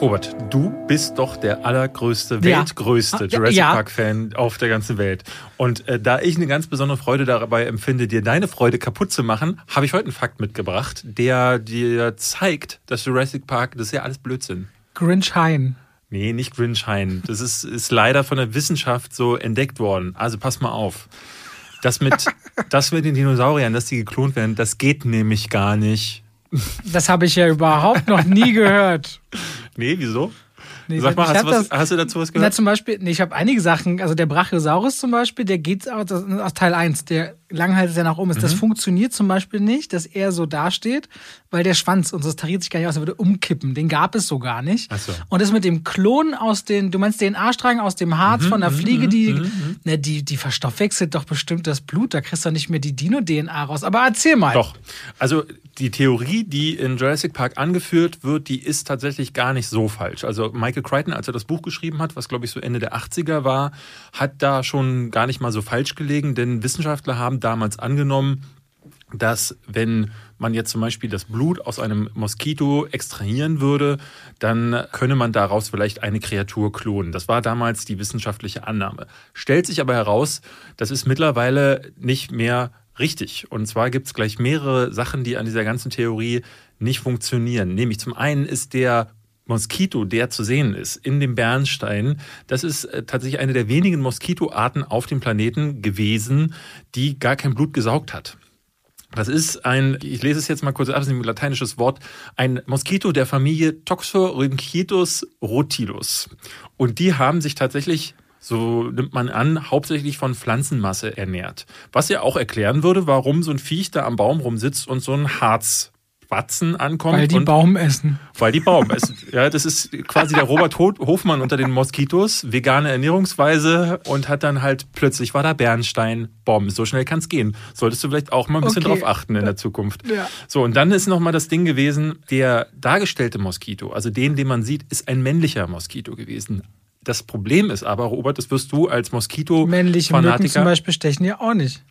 Robert, du bist doch der allergrößte, Ja. weltgrößte Ah, Jurassic ja. Park-Fan auf der ganzen Welt. Und äh, da ich eine ganz besondere Freude dabei empfinde, dir deine Freude kaputt zu machen, habe ich heute einen Fakt mitgebracht, der dir zeigt, dass Jurassic Park, das ist ja alles Blödsinn. Grinch Hein. Nee, nicht Grinchhain. Das ist, ist leider von der Wissenschaft so entdeckt worden. Also pass mal auf. Das mit, das mit den Dinosauriern, dass die geklont werden, das geht nämlich gar nicht. Das habe ich ja überhaupt noch nie gehört. Nee, wieso? Nee, Sag mal, hast du, was, das- hast du dazu was Na, gehört? zum Beispiel, nee, ich habe einige Sachen, also der Brachiosaurus zum Beispiel, der geht aus, das ist aus Teil 1, der Langhals, der nach oben ist. Mhm. Das funktioniert zum Beispiel nicht, dass er so dasteht, weil der Schwanz, und das tariert sich gar nicht aus, er würde umkippen. Den gab es so gar nicht. Ach so. Und das mit dem Klon aus den, du meinst DNA-Strang aus dem Harz Mhm, von der Fliege, die, ne, die, die verstoffwechselt doch bestimmt das Blut, da kriegst du nicht mehr die Dino-DNA raus. Aber erzähl mal. Doch. Also die Theorie, die in Jurassic Park angeführt wird, die ist tatsächlich gar nicht so falsch. Also Michael Crichton, als er das Buch geschrieben hat, was glaube ich so Ende der 80er war, hat da schon gar nicht mal so falsch gelegen, denn Wissenschaftler haben damals angenommen, dass wenn man jetzt zum Beispiel das Blut aus einem Moskito extrahieren würde, dann könne man daraus vielleicht eine Kreatur klonen. Das war damals die wissenschaftliche Annahme. Stellt sich aber heraus, das ist mittlerweile nicht mehr richtig. Und zwar gibt es gleich mehrere Sachen, die an dieser ganzen Theorie nicht funktionieren. Nämlich zum einen ist der Moskito, der zu sehen ist in dem Bernstein, das ist äh, tatsächlich eine der wenigen Moskitoarten auf dem Planeten gewesen, die gar kein Blut gesaugt hat. Das ist ein, ich lese es jetzt mal kurz ab, das ist ein lateinisches Wort, ein Moskito der Familie Toxorynchitus rotilus. Und die haben sich tatsächlich, so nimmt man an, hauptsächlich von Pflanzenmasse ernährt. Was ja auch erklären würde, warum so ein Viech da am Baum rumsitzt und so ein Harzbatzen ankommt. Weil die und Baum essen. weil die Baum essen. Ja, das ist quasi der Robert Ho- Hofmann unter den Moskitos, vegane Ernährungsweise und hat dann halt plötzlich war da Bernstein, Bomb. So schnell kann es gehen. Solltest du vielleicht auch mal ein bisschen Okay. drauf achten in der Zukunft. Ja. So, und dann ist noch mal das Ding gewesen, der dargestellte Moskito, also den, den man sieht, ist ein männlicher Moskito gewesen. Das Problem ist aber, Robert, das wirst du als Männliche Mücken zum Moskito-Fanatiker, Beispiel stechen ja auch nicht.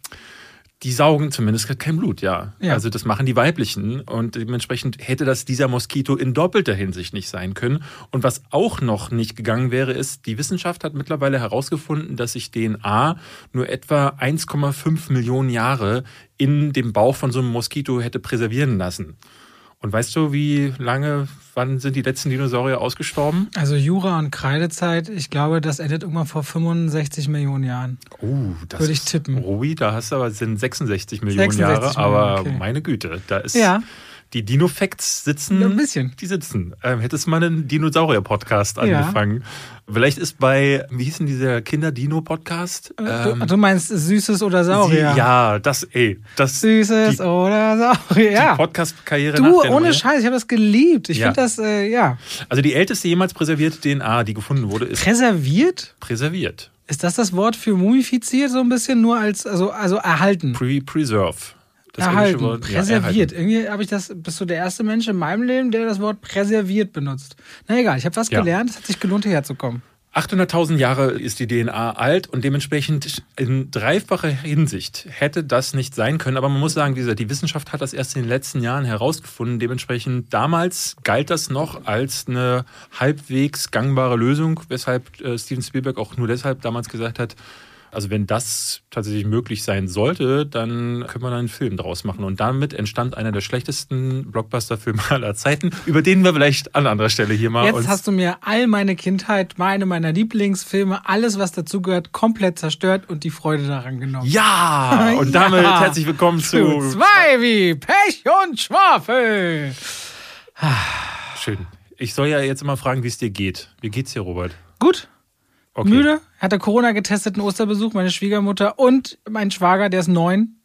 Die saugen zumindest kein Blut, ja. Ja. Also das machen die weiblichen und dementsprechend hätte das dieser Moskito in doppelter Hinsicht nicht sein können. Und was auch noch nicht gegangen wäre, ist, die Wissenschaft hat mittlerweile herausgefunden, dass sich DNA nur etwa 1,5 Millionen Jahre in dem Bauch von so einem Moskito hätte präservieren lassen. Und weißt du, wie lange, wann sind die letzten Dinosaurier ausgestorben? Also Jura und Kreidezeit, ich glaube, das endet irgendwann vor 65 Millionen Jahren. Oh, das Würde ich tippen. Rui, da hast du aber sind 66 Millionen 66 Jahre, aber Millionen, okay. meine Güte, da ist Ja. Die Dino-Facts sitzen. Ja, ein bisschen. Die sitzen. Ähm, hättest du mal einen Dinosaurier-Podcast Ja. angefangen. Vielleicht ist bei, wie hieß denn dieser Kinder-Dino-Podcast? du, du meinst Süßes oder Saurier? Ähm, Sie, ja, das, ey, das, Süßes die, oder Saurier, die ja. Podcast-Karriere Du, ohne Neue. Scheiß, ich habe das geliebt. Ich Ja. finde das, äh, ja. Also die älteste jemals präservierte DNA, die gefunden wurde, ist Präserviert? präserviert. Ist das das Wort für mumifiziert so ein bisschen? Nur als, also, also erhalten. Pre preserve. Das erhalten, englische Wort- ja, präserviert. erhalten. Irgendwie habe ich das, bist du der erste Mensch in meinem Leben, der das Wort präserviert benutzt. Na egal, ich habe was Ja. gelernt, es hat sich gelohnt, hierher zu kommen. 800.000 Jahre ist die DNA alt und dementsprechend in dreifacher Hinsicht hätte das nicht sein können. Aber man muss sagen, wie gesagt, die Wissenschaft hat das erst in den letzten Jahren herausgefunden. Dementsprechend damals galt das noch als eine halbwegs gangbare Lösung, weshalb äh, Steven Spielberg auch nur deshalb damals gesagt hat, also wenn das tatsächlich möglich sein sollte, dann können wir da einen Film draus machen. Und damit entstand einer der schlechtesten Blockbuster-Filme aller Zeiten, über den wir vielleicht an anderer Stelle hier mal Jetzt hast du mir all meine Kindheit, meine meiner Lieblingsfilme, alles was dazugehört, komplett zerstört und die Freude daran genommen. Ja! Und damit Ja. herzlich willkommen zu. zwei wie Pech und Schwafel. Schön. Ich soll ja jetzt immer fragen, wie es dir geht. Wie geht's dir, Robert? Gut. Okay. Müde, hatte Corona getesteten Osterbesuch, meine Schwiegermutter und mein Schwager, der ist neun.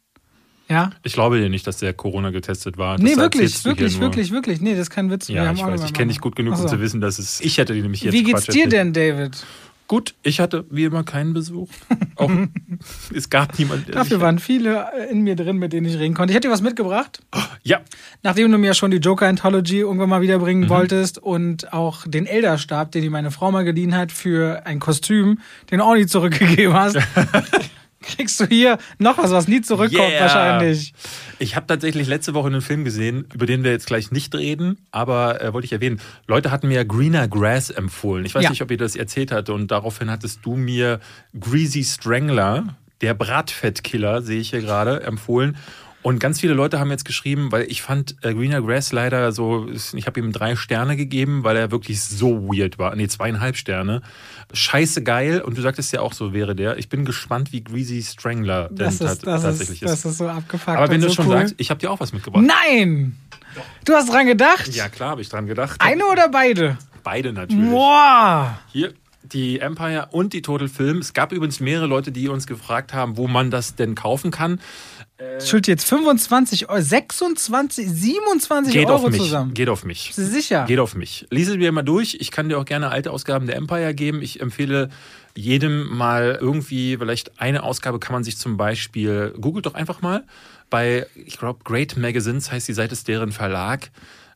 Ja. Ich glaube dir nicht, dass der Corona getestet war. Das Nee, wirklich, wirklich, wirklich, wirklich. Nee, das ist kein Witz. Ja, ich weiß. Ich kenne dich gut genug, Ach um so. zu wissen, dass es. Ich hätte dir nämlich jetzt Wie geht's dir denn, David? Gut, ich hatte wie immer keinen Besuch. Auch, es gab niemanden. der Dafür waren viele äh, in mir drin, mit denen ich reden konnte. Ich hätte dir was mitgebracht. Ja. Nachdem du mir schon die Joker Anthology irgendwann mal wiederbringen mhm. wolltest und auch den Elderstab, den die meine Frau mal geliehen hat für ein Kostüm, den auch nie zurückgegeben hast. kriegst du hier noch was, was nie zurückkommt yeah. wahrscheinlich. Ich habe tatsächlich letzte Woche einen Film gesehen, über den wir jetzt gleich nicht reden, aber äh, wollte ich erwähnen. Leute hatten mir Greener Grass empfohlen. Ich weiß ja. nicht, ob ihr das erzählt hatte und daraufhin hattest du mir Greasy Strangler, der Bratfettkiller, sehe ich hier gerade, empfohlen. Und ganz viele Leute haben jetzt geschrieben, weil ich fand äh, Greener Grass leider so, ich habe ihm drei Sterne gegeben, weil er wirklich so weird war. Nee, zweieinhalb Sterne. Scheiße geil. Und du sagtest ja auch, so wäre der. Ich bin gespannt, wie Greasy Strangler das denn ist, das tatsächlich ist, ist. Das ist so abgefuckt. Aber wenn du so schon cool. sagst, ich habe dir auch was mitgebracht. Nein! Du hast dran gedacht? Ja, klar, habe ich dran gedacht. Eine oder beide? Beide natürlich. Boah! Hier, die Empire und die Total Film. Es gab übrigens mehrere Leute, die uns gefragt haben, wo man das denn kaufen kann. Äh, Schuld jetzt 25 Euro, 26, 27 geht Euro auf mich, zusammen. Geht auf mich. Bist du sicher? Geht auf mich. Lies mir mal durch. Ich kann dir auch gerne alte Ausgaben der Empire geben. Ich empfehle jedem mal irgendwie, vielleicht eine Ausgabe kann man sich zum Beispiel, googelt doch einfach mal, bei, ich glaube, Great Magazines heißt die Seite, ist deren Verlag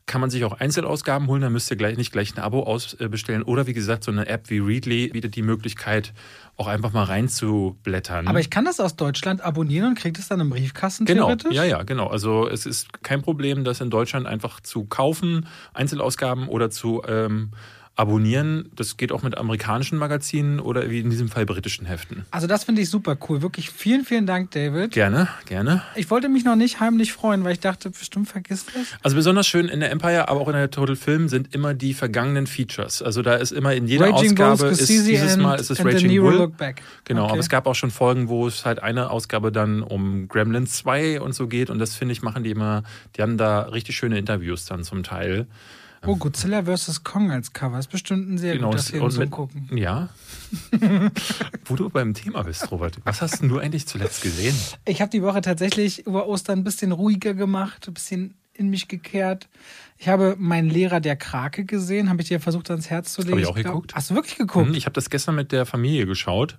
kann man sich auch Einzelausgaben holen, dann müsst ihr gleich nicht gleich ein Abo ausbestellen. Oder wie gesagt, so eine App wie Readly bietet die Möglichkeit, auch einfach mal reinzublättern. Aber ich kann das aus Deutschland abonnieren und kriege das dann im Briefkasten genau. Ja, ja, genau. Also es ist kein Problem, das in Deutschland einfach zu kaufen, Einzelausgaben oder zu ähm, abonnieren. Das geht auch mit amerikanischen Magazinen oder wie in diesem Fall britischen Heften. Also das finde ich super cool. Wirklich vielen, vielen Dank, David. Gerne, gerne. Ich wollte mich noch nicht heimlich freuen, weil ich dachte, bestimmt vergisst das. Also besonders schön in der Empire, aber auch in der Total Film sind immer die vergangenen Features. Also da ist immer in jeder Raging Ausgabe ist dieses and, Mal ist es Raging Bull. Genau, okay. aber es gab auch schon Folgen, wo es halt eine Ausgabe dann um Gremlins 2 und so geht und das finde ich machen die immer, die haben da richtig schöne Interviews dann zum Teil. Oh, Godzilla vs. Kong als Cover ist bestimmt ein sehr genau, guter Film zum Gucken. Ja. Wo du beim Thema bist, Robert. Was hast du eigentlich zuletzt gesehen? Ich habe die Woche tatsächlich über Ostern ein bisschen ruhiger gemacht, ein bisschen in mich gekehrt. Ich habe meinen Lehrer der Krake gesehen, habe ich dir versucht ans Herz zu legen. Habe ich auch ich glaub, geguckt. Hast du wirklich geguckt? Hm, ich habe das gestern mit der Familie geschaut.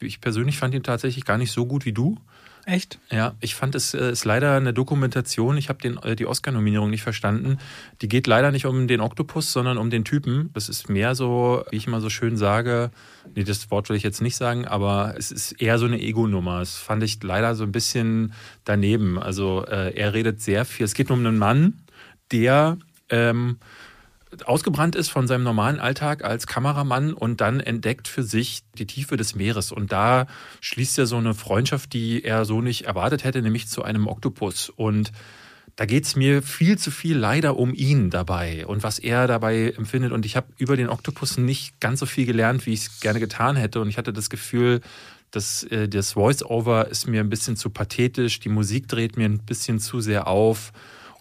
Ich persönlich fand ihn tatsächlich gar nicht so gut wie du. Echt? Ja, ich fand es äh, ist leider eine Dokumentation. Ich habe äh, die Oscar-Nominierung nicht verstanden. Die geht leider nicht um den Oktopus, sondern um den Typen. Das ist mehr so, wie ich immer so schön sage, nee, das Wort will ich jetzt nicht sagen, aber es ist eher so eine Ego-Nummer. Das fand ich leider so ein bisschen daneben. Also äh, er redet sehr viel. Es geht um einen Mann, der ähm, ausgebrannt ist von seinem normalen Alltag als Kameramann und dann entdeckt für sich die Tiefe des Meeres. Und da schließt er so eine Freundschaft, die er so nicht erwartet hätte, nämlich zu einem Oktopus. Und da geht es mir viel zu viel leider um ihn dabei und was er dabei empfindet. Und ich habe über den Oktopus nicht ganz so viel gelernt, wie ich es gerne getan hätte. Und ich hatte das Gefühl, dass äh, das Voice-Over ist mir ein bisschen zu pathetisch, die Musik dreht mir ein bisschen zu sehr auf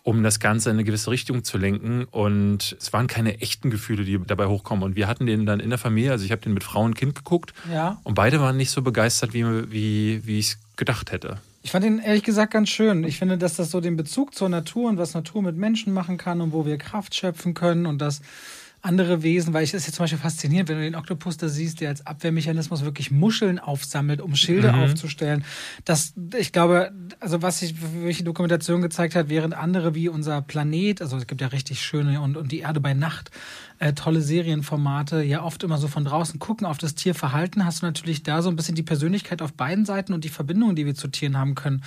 um das Ganze in eine gewisse Richtung zu lenken. Und es waren keine echten Gefühle, die dabei hochkommen. Und wir hatten den dann in der Familie, also ich habe den mit Frau und Kind geguckt. Ja. Und beide waren nicht so begeistert, wie, wie, wie ich es gedacht hätte. Ich fand ihn ehrlich gesagt ganz schön. Ich finde, dass das so den Bezug zur Natur und was Natur mit Menschen machen kann und wo wir Kraft schöpfen können und das andere Wesen, weil ich es jetzt zum Beispiel faszinierend, wenn du den Oktopus da siehst, der als Abwehrmechanismus wirklich Muscheln aufsammelt, um Schilde mhm. aufzustellen. Das, ich glaube, also was sich welche Dokumentation gezeigt hat, während andere wie unser Planet, also es gibt ja richtig schöne und, und die Erde bei Nacht, äh, tolle Serienformate, ja oft immer so von draußen gucken auf das Tierverhalten, hast du natürlich da so ein bisschen die Persönlichkeit auf beiden Seiten und die Verbindungen, die wir zu Tieren haben können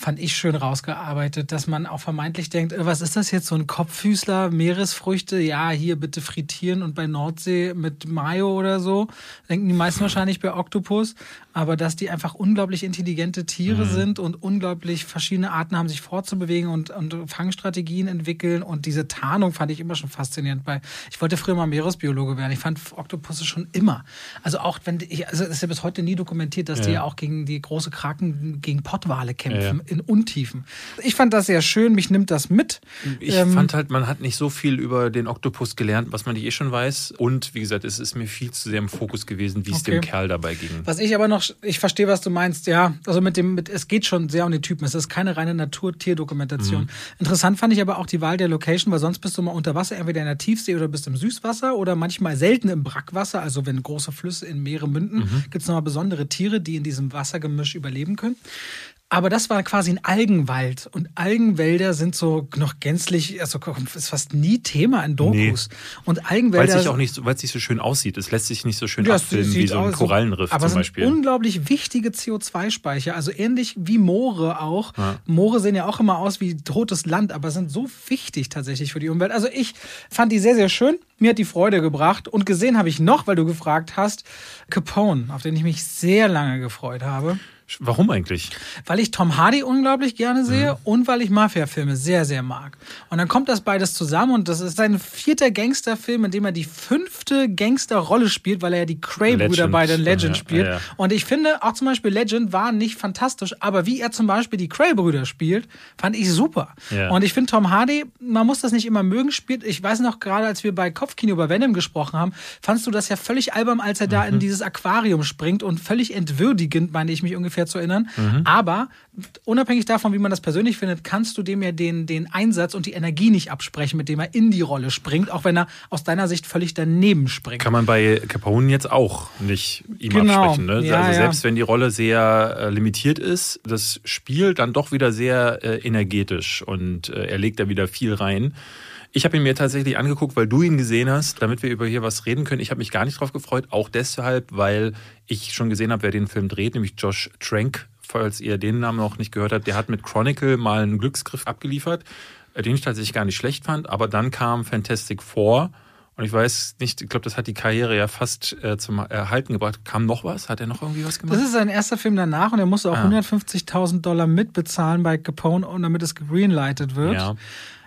fand ich schön rausgearbeitet, dass man auch vermeintlich denkt, äh, was ist das jetzt, so ein Kopffüßler, Meeresfrüchte, ja, hier bitte frittieren und bei Nordsee mit Mayo oder so, denken die meisten wahrscheinlich bei Oktopus, aber dass die einfach unglaublich intelligente Tiere mhm. sind und unglaublich verschiedene Arten haben, sich fortzubewegen und, und Fangstrategien entwickeln und diese Tarnung fand ich immer schon faszinierend, weil ich wollte früher mal Meeresbiologe werden, ich fand Oktopusse schon immer, also auch wenn, ich, also es ist ja bis heute nie dokumentiert, dass ja. die ja auch gegen die große Kraken, gegen Pottwale kämpfen. Ja in Untiefen. Ich fand das sehr schön, mich nimmt das mit. Ich ähm, fand halt, man hat nicht so viel über den Oktopus gelernt, was man nicht eh schon weiß. Und wie gesagt, es ist mir viel zu sehr im Fokus gewesen, wie es okay. dem Kerl dabei ging. Was ich aber noch, ich verstehe, was du meinst, ja. Also mit dem, mit, es geht schon sehr um den Typen. Es ist keine reine Natur-Tier-Dokumentation. Mhm. Interessant fand ich aber auch die Wahl der Location, weil sonst bist du mal unter Wasser, entweder in der Tiefsee oder bist im Süßwasser oder manchmal selten im Brackwasser. Also wenn große Flüsse in Meere münden, mhm. gibt es nochmal besondere Tiere, die in diesem Wassergemisch überleben können. Aber das war quasi ein Algenwald. Und Algenwälder sind so noch gänzlich, also ist fast nie Thema in Dokus. Nee. Und Algenwälder. Weil es auch nicht, weil es nicht so schön aussieht. Es lässt sich nicht so schön ja, abfilmen wie so ein Korallenriff aber zum Beispiel. Aber unglaublich wichtige CO2-Speicher. Also ähnlich wie Moore auch. Ja. Moore sehen ja auch immer aus wie totes Land, aber sind so wichtig tatsächlich für die Umwelt. Also ich fand die sehr, sehr schön. Mir hat die Freude gebracht. Und gesehen habe ich noch, weil du gefragt hast, Capone, auf den ich mich sehr lange gefreut habe. Warum eigentlich? Weil ich Tom Hardy unglaublich gerne sehe mhm. und weil ich Mafia-Filme sehr, sehr mag. Und dann kommt das beides zusammen und das ist sein vierter Gangsterfilm, in dem er die fünfte Gangsterrolle spielt, weil er ja die Cray-Brüder bei den Legend ja, spielt. Ja, ja. Und ich finde, auch zum Beispiel Legend war nicht fantastisch, aber wie er zum Beispiel die Cray-Brüder spielt, fand ich super. Und ich finde Tom Hardy, man muss das nicht immer mögen, spielt, ich weiß noch gerade, als wir bei Kopfkino über Venom gesprochen haben, fandst du das ja völlig albern, als er da mhm. in dieses Aquarium springt und völlig entwürdigend, meine ich mich ungefähr ungefähr zu erinnern. Mhm. Aber unabhängig davon, wie man das persönlich findet, kannst du dem ja den, den Einsatz und die Energie nicht absprechen, mit dem er in die Rolle springt, auch wenn er aus deiner Sicht völlig daneben springt. Kann man bei Capone jetzt auch nicht ihm genau. absprechen. Ne? Ja, also selbst ja. wenn die Rolle sehr äh, limitiert ist, das Spiel dann doch wieder sehr äh, energetisch und äh, er legt da wieder viel rein. Ich habe ihn mir tatsächlich angeguckt, weil du ihn gesehen hast, damit wir über hier was reden können. Ich habe mich gar nicht drauf gefreut, auch deshalb, weil ich schon gesehen habe, wer den Film dreht, nämlich Josh Trank, falls ihr den Namen noch nicht gehört habt. Der hat mit Chronicle mal einen Glücksgriff abgeliefert, äh, den ich tatsächlich gar nicht schlecht fand. Aber dann kam Fantastic Four. Und ich weiß nicht, ich glaube, das hat die Karriere ja fast äh, zum Erhalten gebracht. Kam noch was? Hat er noch irgendwie was gemacht? Das ist sein erster Film danach und er musste auch ah. 150.000 Dollar mitbezahlen bei Capone, damit es greenlightet wird. Ja.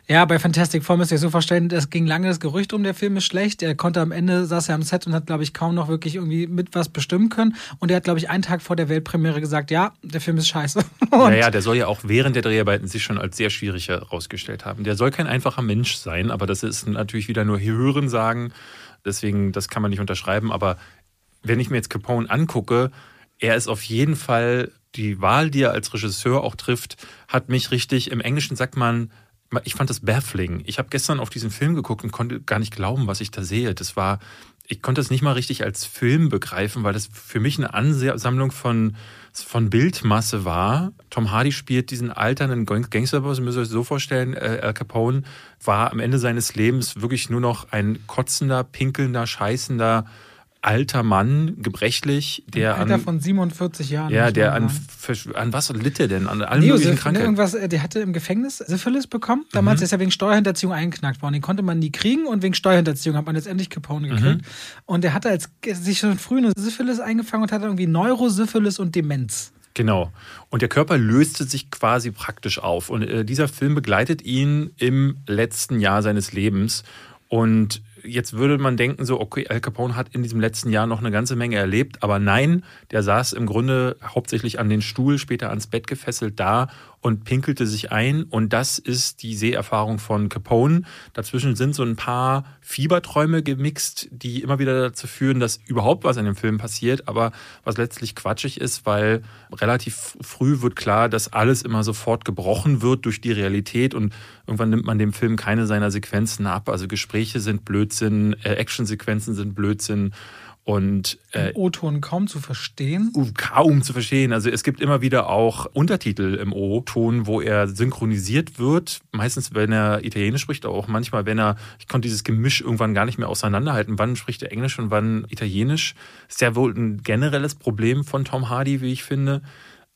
Ja, bei Fantastic Four müsst ihr so vorstellen, es ging lange das Gerücht um, der Film ist schlecht. Er konnte am Ende, saß er am Set und hat, glaube ich, kaum noch wirklich irgendwie mit was bestimmen können. Und er hat, glaube ich, einen Tag vor der Weltpremiere gesagt, ja, der Film ist scheiße. naja, der soll ja auch während der Dreharbeiten sich schon als sehr schwierig herausgestellt haben. Der soll kein einfacher Mensch sein, aber das ist natürlich wieder nur Hören sagen. Deswegen, das kann man nicht unterschreiben. Aber wenn ich mir jetzt Capone angucke, er ist auf jeden Fall die Wahl, die er als Regisseur auch trifft, hat mich richtig, im Englischen sagt man, ich fand das baffling. Ich habe gestern auf diesen Film geguckt und konnte gar nicht glauben, was ich da sehe. Das war, ich konnte es nicht mal richtig als Film begreifen, weil das für mich eine Ansammlung von, von Bildmasse war. Tom Hardy spielt diesen alternden Gangsterboss, müsst ihr euch so vorstellen, äh, Al Capone war am Ende seines Lebens wirklich nur noch ein kotzender, pinkelnder, scheißender alter Mann, gebrechlich, der Alter an, von 47 Jahren. Ja, der an, an was litt er denn? An allen möglichen Krankheiten? Irgendwas, äh, der hatte im Gefängnis Syphilis bekommen. Damals mhm. ist er wegen Steuerhinterziehung eingeknackt worden. Den konnte man nie kriegen und wegen Steuerhinterziehung hat man letztendlich Capone gekriegt. Mhm. Und der hatte als, sich schon früh eine Syphilis eingefangen und hatte irgendwie Neurosyphilis und Demenz. Genau. Und der Körper löste sich quasi praktisch auf. Und äh, dieser Film begleitet ihn im letzten Jahr seines Lebens. Und jetzt würde man denken, so, okay, Al Capone hat in diesem letzten Jahr noch eine ganze Menge erlebt, aber nein, der saß im Grunde hauptsächlich an den Stuhl, später ans Bett gefesselt da und pinkelte sich ein. Und das ist die Seherfahrung von Capone. Dazwischen sind so ein paar Fieberträume gemixt, die immer wieder dazu führen, dass überhaupt was in dem Film passiert, aber was letztlich quatschig ist, weil relativ früh wird klar, dass alles immer sofort gebrochen wird durch die Realität und irgendwann nimmt man dem Film keine seiner Sequenzen ab. Also Gespräche sind Blödsinn, äh, Actionsequenzen sind Blödsinn und äh, O-Ton kaum zu verstehen? Kaum zu verstehen. Also es gibt immer wieder auch Untertitel im O-Ton, wo er synchronisiert wird. Meistens, wenn er Italienisch spricht, aber auch manchmal, wenn er, ich konnte dieses Gemisch irgendwann gar nicht mehr auseinanderhalten. Wann spricht er Englisch und wann Italienisch? Ist ja wohl ein generelles Problem von Tom Hardy, wie ich finde.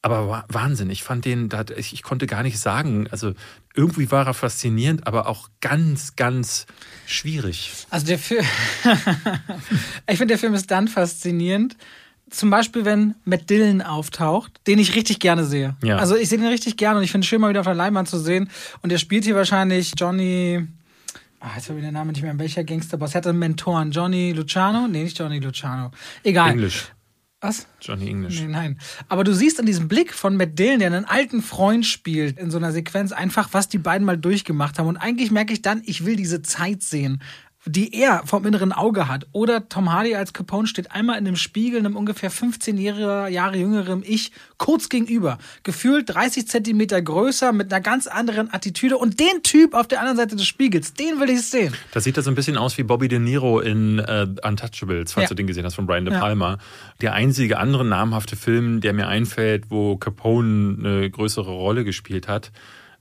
Aber Wahnsinn, ich fand den, ich konnte gar nicht sagen, also irgendwie war er faszinierend, aber auch ganz, ganz schwierig. Also der Film, ich finde, der Film ist dann faszinierend, zum Beispiel, wenn Matt Dillon auftaucht, den ich richtig gerne sehe. Ja. Also ich sehe den richtig gerne und ich finde es schön, mal wieder auf der Leinwand zu sehen. Und der spielt hier wahrscheinlich Johnny. Ah, jetzt habe ich den Namen nicht mehr. Welcher Gangsterboss? Er hatte einen Mentoren. Johnny Luciano? Nee, nicht Johnny Luciano. Egal. Englisch. Was? Johnny English. Nee, nein. Aber du siehst an diesem Blick von Matt Dillon, der einen alten Freund spielt, in so einer Sequenz einfach, was die beiden mal durchgemacht haben. Und eigentlich merke ich dann, ich will diese Zeit sehen die er vom inneren Auge hat. Oder Tom Hardy als Capone steht einmal in einem Spiegel, einem ungefähr 15 Jahre, Jahre jüngerem Ich, kurz gegenüber. Gefühlt 30 Zentimeter größer, mit einer ganz anderen Attitüde. Und den Typ auf der anderen Seite des Spiegels, den will ich sehen. Das sieht da so ein bisschen aus wie Bobby De Niro in äh, Untouchables, falls ja. du den gesehen hast, von Brian De Palma. Ja. Der einzige andere namhafte Film, der mir einfällt, wo Capone eine größere Rolle gespielt hat.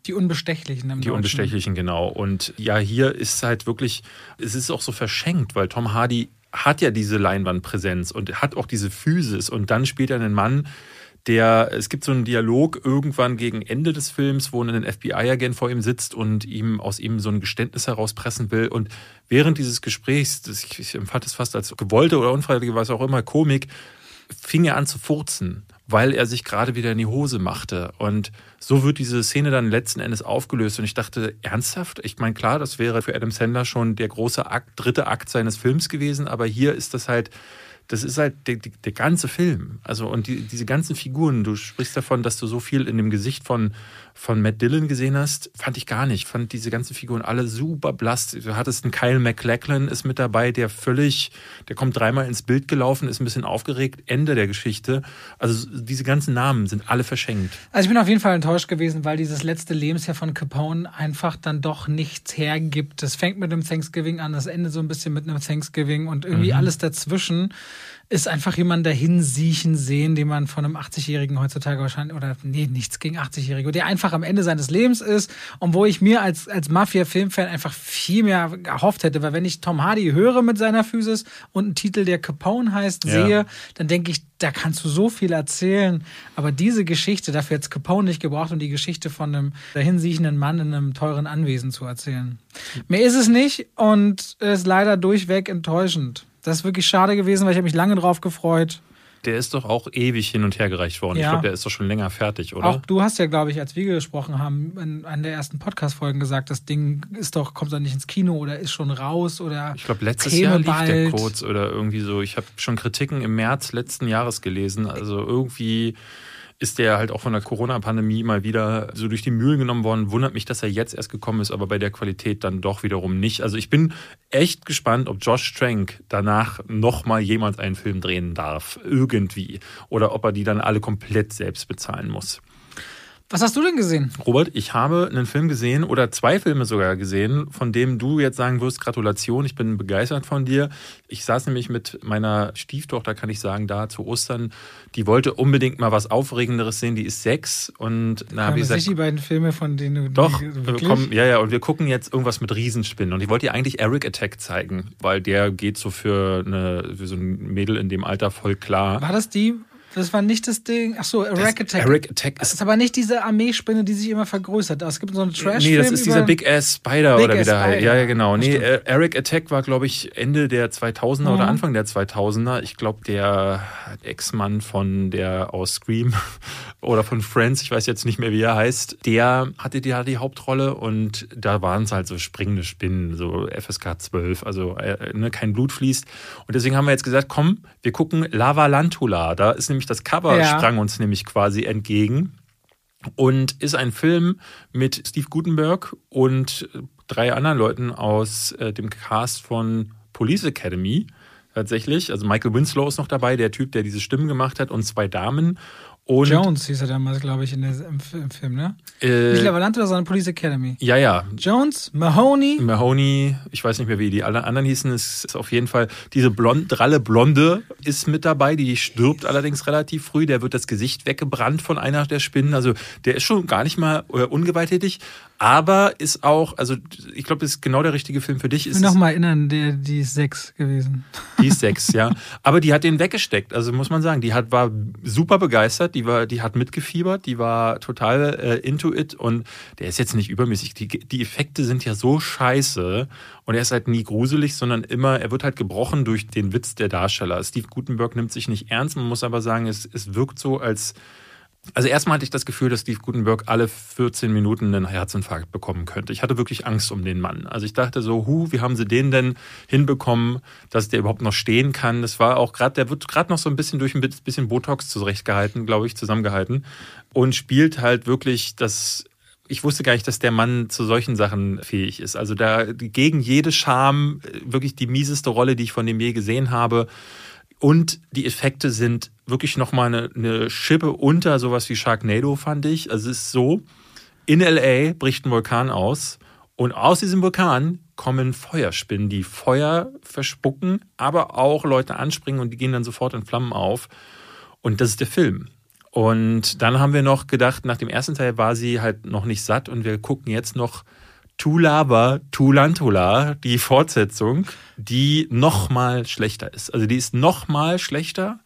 Die Unbestechlichen im Die Deutschen. Unbestechlichen, genau. Und ja, hier ist halt wirklich, es ist auch so verschenkt, weil Tom Hardy hat ja diese Leinwandpräsenz und hat auch diese Physis und dann spielt er einen Mann, der, es gibt so einen Dialog irgendwann gegen Ende des Films, wo ein FBI-Agent vor ihm sitzt und ihm aus ihm so ein Geständnis herauspressen will. Und während dieses Gesprächs, das, ich empfand es fast als gewollte oder unfreiwillige, was auch immer, Komik, fing er an zu furzen weil er sich gerade wieder in die Hose machte. Und so wird diese Szene dann letzten Endes aufgelöst. Und ich dachte, ernsthaft? Ich meine, klar, das wäre für Adam Sandler schon der große Akt, dritte Akt seines Films gewesen, aber hier ist das halt das ist halt der, der ganze Film. Also und die, diese ganzen Figuren, du sprichst davon, dass du so viel in dem Gesicht von, von Matt Dillon gesehen hast, fand ich gar nicht. Fand diese ganzen Figuren alle super blass. Du hattest einen Kyle MacLachlan ist mit dabei, der völlig, der kommt dreimal ins Bild gelaufen, ist ein bisschen aufgeregt, Ende der Geschichte. Also diese ganzen Namen sind alle verschenkt. Also ich bin auf jeden Fall enttäuscht gewesen, weil dieses letzte Lebensjahr von Capone einfach dann doch nichts hergibt. Das fängt mit einem Thanksgiving an, das endet so ein bisschen mit einem Thanksgiving und irgendwie mhm. alles dazwischen ist einfach jemand dahin siechen sehen, den man von einem 80-Jährigen heutzutage wahrscheinlich, oder nee, nichts gegen 80-Jährige, der einfach am Ende seines Lebens ist und wo ich mir als, als Mafia-Filmfan einfach viel mehr erhofft hätte, weil wenn ich Tom Hardy höre mit seiner Physis und einen Titel, der Capone heißt, ja. sehe, dann denke ich, da kannst du so viel erzählen. Aber diese Geschichte, dafür jetzt Capone nicht gebraucht, um die Geschichte von einem dahinsiechenden Mann in einem teuren Anwesen zu erzählen. Mehr ist es nicht und ist leider durchweg enttäuschend. Das ist wirklich schade gewesen, weil ich habe mich lange drauf gefreut. Der ist doch auch ewig hin und her gereicht worden. Ja. Ich glaube, der ist doch schon länger fertig, oder? Auch du hast ja, glaube ich, als wir gesprochen haben, in einer der ersten Podcast-Folgen gesagt, das Ding ist doch, kommt doch nicht ins Kino oder ist schon raus oder. Ich glaube, letztes Jahr lief bald. der kurz oder irgendwie so. Ich habe schon Kritiken im März letzten Jahres gelesen. Also irgendwie ist der halt auch von der Corona-Pandemie mal wieder so durch die Mühlen genommen worden. Wundert mich, dass er jetzt erst gekommen ist, aber bei der Qualität dann doch wiederum nicht. Also ich bin echt gespannt, ob Josh Trank danach nochmal jemand einen Film drehen darf. Irgendwie. Oder ob er die dann alle komplett selbst bezahlen muss. Was hast du denn gesehen? Robert, ich habe einen Film gesehen oder zwei Filme sogar gesehen, von dem du jetzt sagen wirst, Gratulation, ich bin begeistert von dir. Ich saß nämlich mit meiner Stieftochter, kann ich sagen, da zu Ostern. Die wollte unbedingt mal was Aufregenderes sehen, die ist sechs und da habe ich gesagt, nicht die beiden Filme, von denen du Doch, wir kommen, ja, ja, und wir gucken jetzt irgendwas mit Riesenspinnen und ich wollte ihr eigentlich Eric Attack zeigen, weil der geht so für, eine, für so ein Mädel in dem Alter voll klar. War das die, das war nicht das Ding. Ach so, Eric Attack. Eric Attack ist, das ist aber nicht diese Armeespinne, die sich immer vergrößert. Es gibt so einen trash Nee, das ist dieser Big Ass Spider Big oder wie der heißt. Ja, ja, genau. Nee, Eric Attack war, glaube ich, Ende der 2000er mhm. oder Anfang der 2000er. Ich glaube, der Ex-Mann von der aus Scream oder von Friends, ich weiß jetzt nicht mehr, wie er heißt, der hatte die, die Hauptrolle und da waren es halt so springende Spinnen, so FSK 12, also äh, ne, kein Blut fließt. Und deswegen haben wir jetzt gesagt, komm, wir gucken Lava Lantula. Da ist nämlich nämlich das Cover ja. sprang uns nämlich quasi entgegen und ist ein Film mit Steve Gutenberg und drei anderen Leuten aus äh, dem Cast von Police Academy tatsächlich. Also Michael Winslow ist noch dabei, der Typ, der diese Stimmen gemacht hat, und zwei Damen. Und Jones hieß er damals, glaube ich, in der, im, im, Film, ne? Äh, nicht Lavalante, sondern Police Academy. Ja, ja. Jones, Mahoney. Mahoney, ich weiß nicht mehr, wie die alle anderen hießen. Es ist auf jeden Fall diese blond, dralle Blonde ist mit dabei. Die stirbt allerdings relativ früh. Der wird das Gesicht weggebrannt von einer der Spinnen. Also der ist schon gar nicht mal äh, ungewalttätig aber ist auch, also ich glaube, das ist genau der richtige Film für dich. Ich will nochmal erinnern, der, die ist sechs gewesen. Die ist sechs, ja. Aber die hat den weggesteckt, also muss man sagen. Die hat, war super begeistert, die, war, die hat mitgefiebert, die war total äh, into it und der ist jetzt nicht übermäßig. Die, die Effekte sind ja so scheiße und er ist halt nie gruselig, sondern immer, er wird halt gebrochen durch den Witz der Darsteller. Steve Gutenberg nimmt sich nicht ernst, man muss aber sagen, es, es wirkt so, als also erstmal hatte ich das Gefühl, dass Steve Gutenberg alle 14 Minuten einen Herzinfarkt bekommen könnte. Ich hatte wirklich Angst um den Mann. Also ich dachte so, hu, wie haben sie den denn hinbekommen, dass der überhaupt noch stehen kann? Das war auch gerade, der wird gerade noch so ein bisschen durch ein bisschen Botox zurechtgehalten, glaube ich, zusammengehalten und spielt halt wirklich das ich wusste gar nicht, dass der Mann zu solchen Sachen fähig ist. Also da gegen jede Scham äh, wirklich die mieseste Rolle, die ich von dem je gesehen habe. Und die Effekte sind wirklich nochmal eine, eine Schippe unter sowas wie Sharknado, fand ich. Also es ist so, in LA bricht ein Vulkan aus und aus diesem Vulkan kommen Feuerspinnen, die Feuer verspucken, aber auch Leute anspringen und die gehen dann sofort in Flammen auf. Und das ist der Film. Und dann haben wir noch gedacht, nach dem ersten Teil war sie halt noch nicht satt und wir gucken jetzt noch Tulaba Tulantula, die Fortsetzung, die noch mal schlechter ist. Also die ist noch mal schlechter,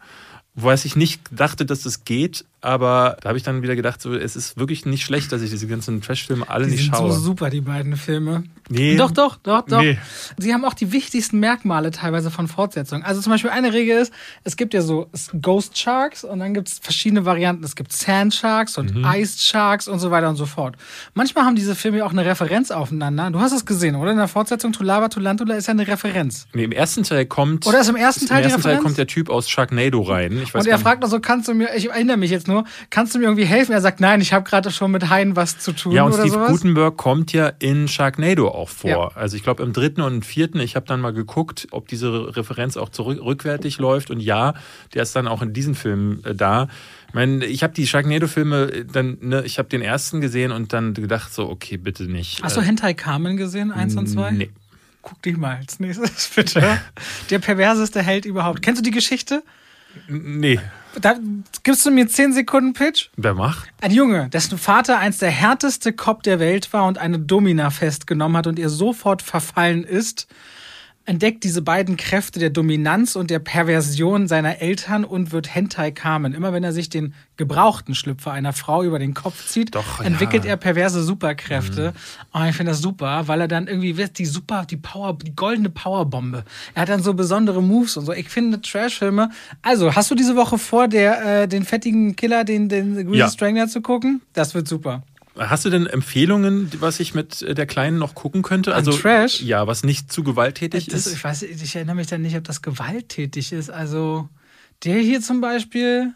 was ich nicht dachte, dass das geht, aber da habe ich dann wieder gedacht, so, es ist wirklich nicht schlecht, dass ich diese ganzen Trash-Filme alle die nicht sind schaue. so super, die beiden Filme. Nee. Doch, doch, doch, doch. Nee. Sie haben auch die wichtigsten Merkmale teilweise von Fortsetzungen. Also zum Beispiel eine Regel ist, es gibt ja so Ghost Sharks und dann gibt es verschiedene Varianten. Es gibt Sand Sharks und Mhm. Ice Sharks und so weiter und so fort. Manchmal haben diese Filme auch eine Referenz aufeinander. Du hast es gesehen, oder? In der Fortsetzung Tulava Tulantula ist ja eine Referenz. Nee, im ersten Teil kommt. Oder ist im ersten Teil Im ersten Teil kommt der Typ aus Sharknado rein. Und er fragt noch so, kannst du mir, ich erinnere mich jetzt nur, kannst du mir irgendwie helfen? Er sagt, nein, ich habe gerade schon mit Haien was zu tun Ja, und oder Steve sowas. Gutenberg kommt ja in Sharknado auch vor. Ja. Also ich glaube im dritten und vierten, ich habe dann mal geguckt, ob diese Referenz auch zurück, rückwärtig läuft. Und ja, der ist dann auch in diesem Film äh, da. Ich meine, ich habe die Sharknado-Filme äh, dann, ne, ich habe den ersten gesehen und dann gedacht, so, okay, bitte nicht. Hast du Äh, Hentai Carmen gesehen, eins und zwei? Nee. Guck dich mal als nächstes, bitte. Der perverseste Held überhaupt. Kennst du die Geschichte? Nee. Da gibst du mir 10 Sekunden Pitch? Wer macht? Ein Junge, dessen Vater einst der härteste Cop der Welt war und eine Domina festgenommen hat und ihr sofort verfallen ist, entdeckt diese beiden Kräfte der Dominanz und der Perversion seiner Eltern und wird Hentai Carmen. Immer wenn er sich den gebrauchten Schlüpfer einer Frau über den Kopf zieht, Doch, entwickelt ja. er perverse Superkräfte. Und ich finde das super, weil er dann irgendwie wird die super, die Power, die goldene Powerbombe. Er hat dann so besondere Moves und so. Ich finde Trashfilme. Also, hast du diese Woche vor, der, äh, den fettigen Killer, den, den Greasy Ja. Strangler zu gucken? Das wird super. Hast du denn Empfehlungen, was ich mit äh, der Kleinen noch gucken könnte? Also Trash? Ja, was nicht zu gewalttätig Das, ist. ich weiß, ich erinnere mich dann nicht, ob das gewalttätig ist. Also, der hier zum Beispiel,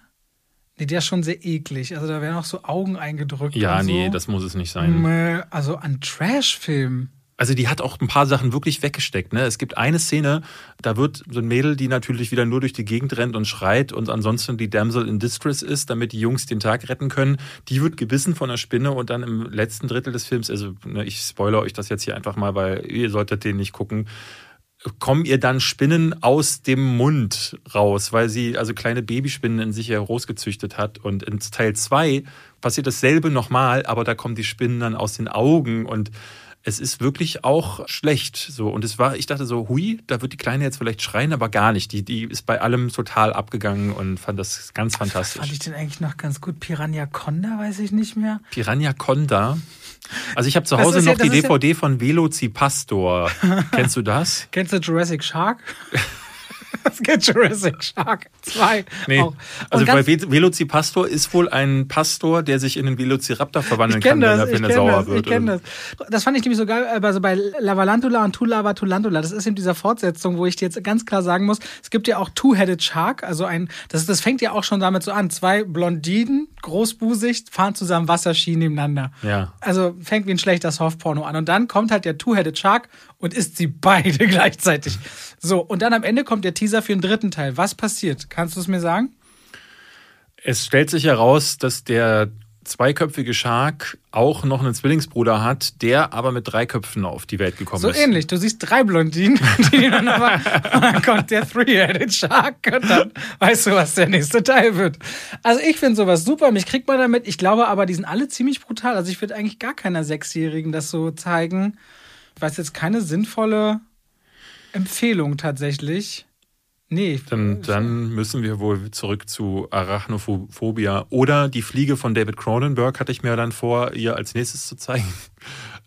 nee, der ist schon sehr eklig. Also, da werden auch so Augen eingedrückt. Ja, nee, so. das muss es nicht sein. Also, an Trash-Film. Also die hat auch ein paar Sachen wirklich weggesteckt. Ne? Es gibt eine Szene, da wird so ein Mädel, die natürlich wieder nur durch die Gegend rennt und schreit und ansonsten die Damsel in Distress ist, damit die Jungs den Tag retten können. Die wird gebissen von einer Spinne und dann im letzten Drittel des Films, also ne, ich spoilere euch das jetzt hier einfach mal, weil ihr solltet den nicht gucken, kommen ihr dann Spinnen aus dem Mund raus, weil sie also kleine Babyspinnen in sich herausgezüchtet hat. Und in Teil 2 passiert dasselbe nochmal, aber da kommen die Spinnen dann aus den Augen und es ist wirklich auch schlecht. So. Und es war, ich dachte so, hui, da wird die Kleine jetzt vielleicht schreien, aber gar nicht. Die, die ist bei allem total abgegangen und fand das ganz fantastisch. Fand ich den eigentlich noch ganz gut. Piranha Conda, weiß ich nicht mehr. Piranha Conda. Also ich habe zu Hause ist ja- noch die ist ja- DVD von Velocipastor. Kennst du das? Kennst du Jurassic Shark? Es gibt Jurassic Shark 2. Nee. Also bei Ve- Velocipastor ist wohl ein Pastor, der sich in den Velociraptor verwandeln Ich kann, das, wenn er, ich wenn er kenne sauer das, ich wird. kenne das. Das fand ich nämlich so geil, also bei Lavalantula und Tulava Tulantula, das ist eben dieser Fortsetzung, wo ich dir jetzt ganz klar sagen muss, es gibt ja auch Two-Headed Shark, also ein, das, das fängt ja auch schon damit so an, zwei Blondinen, großbusig, fahren zusammen Wasserski nebeneinander. Ja. Also fängt wie ein schlechter Softporno an und dann kommt halt der Two-Headed Shark und isst sie beide gleichzeitig. So, und dann am Ende kommt der Teaser für den dritten Teil. Was passiert? Kannst du es mir sagen? Es stellt sich heraus, dass der zweiköpfige Shark auch noch einen Zwillingsbruder hat, der aber mit drei Köpfen auf die Welt gekommen So ist. ähnlich. Du siehst drei Blondinen, die dann aber, und dann kommt der Three-Headed Shark und dann weißt du, was der nächste Teil wird. Also ich finde sowas super, mich kriegt man damit. Ich glaube aber, die sind alle ziemlich brutal. Also ich würde eigentlich gar keiner Sechsjährigen das so zeigen. Ich weiß jetzt keine sinnvolle Empfehlung tatsächlich. Nee. Dann, dann müssen wir wohl zurück zu Arachnophobia. Oder die Fliege von David Cronenberg hatte ich mir dann vor, ihr als nächstes zu zeigen.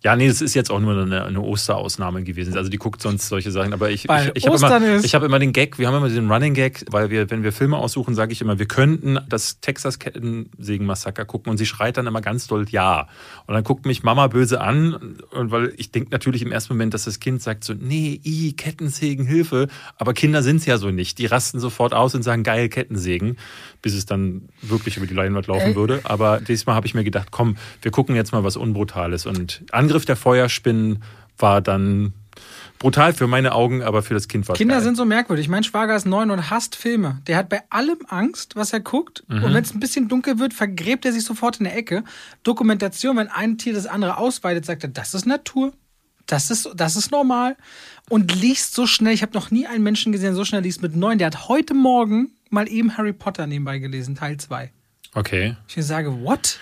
Ja, nee, das ist jetzt auch nur eine, eine Osterausnahme gewesen. Also die guckt sonst solche Sachen. Aber ich, Weil ich, ich habe immer, ich hab immer den Gag, wir haben immer den Running Gag, weil wir, wenn wir Filme aussuchen, sage ich immer, wir könnten das Texas Kettensägen-Massaker gucken und sie schreit dann immer ganz doll Ja. Und dann guckt mich Mama böse an, und weil ich denke natürlich im ersten Moment, dass das Kind sagt so, nee, i, Kettensägen, Hilfe. Aber Kinder sind es ja so nicht. Die rasten sofort aus und sagen, geil, Kettensägen, bis es dann wirklich über die Leinwand laufen Ey. würde. Aber diesmal habe ich mir gedacht, komm, wir gucken jetzt mal was Unbrutales. Und Angriff der Feuerspinnen war dann brutal für meine Augen, aber für das Kind war es Kinder geil. sind so merkwürdig. Mein Schwager ist neun und hasst Filme. Der hat bei allem Angst, was er guckt. Mhm. Und wenn es ein bisschen dunkel wird, vergräbt er sich sofort in der Ecke. Dokumentation, wenn ein Tier das andere ausweidet, sagt er, das ist Natur. Das ist, das ist normal. Und liest so schnell. Ich habe noch nie einen Menschen gesehen, der so schnell liest mit neun. Der hat heute Morgen mal eben Harry Potter nebenbei gelesen, Teil 2. Okay. Ich sage, what?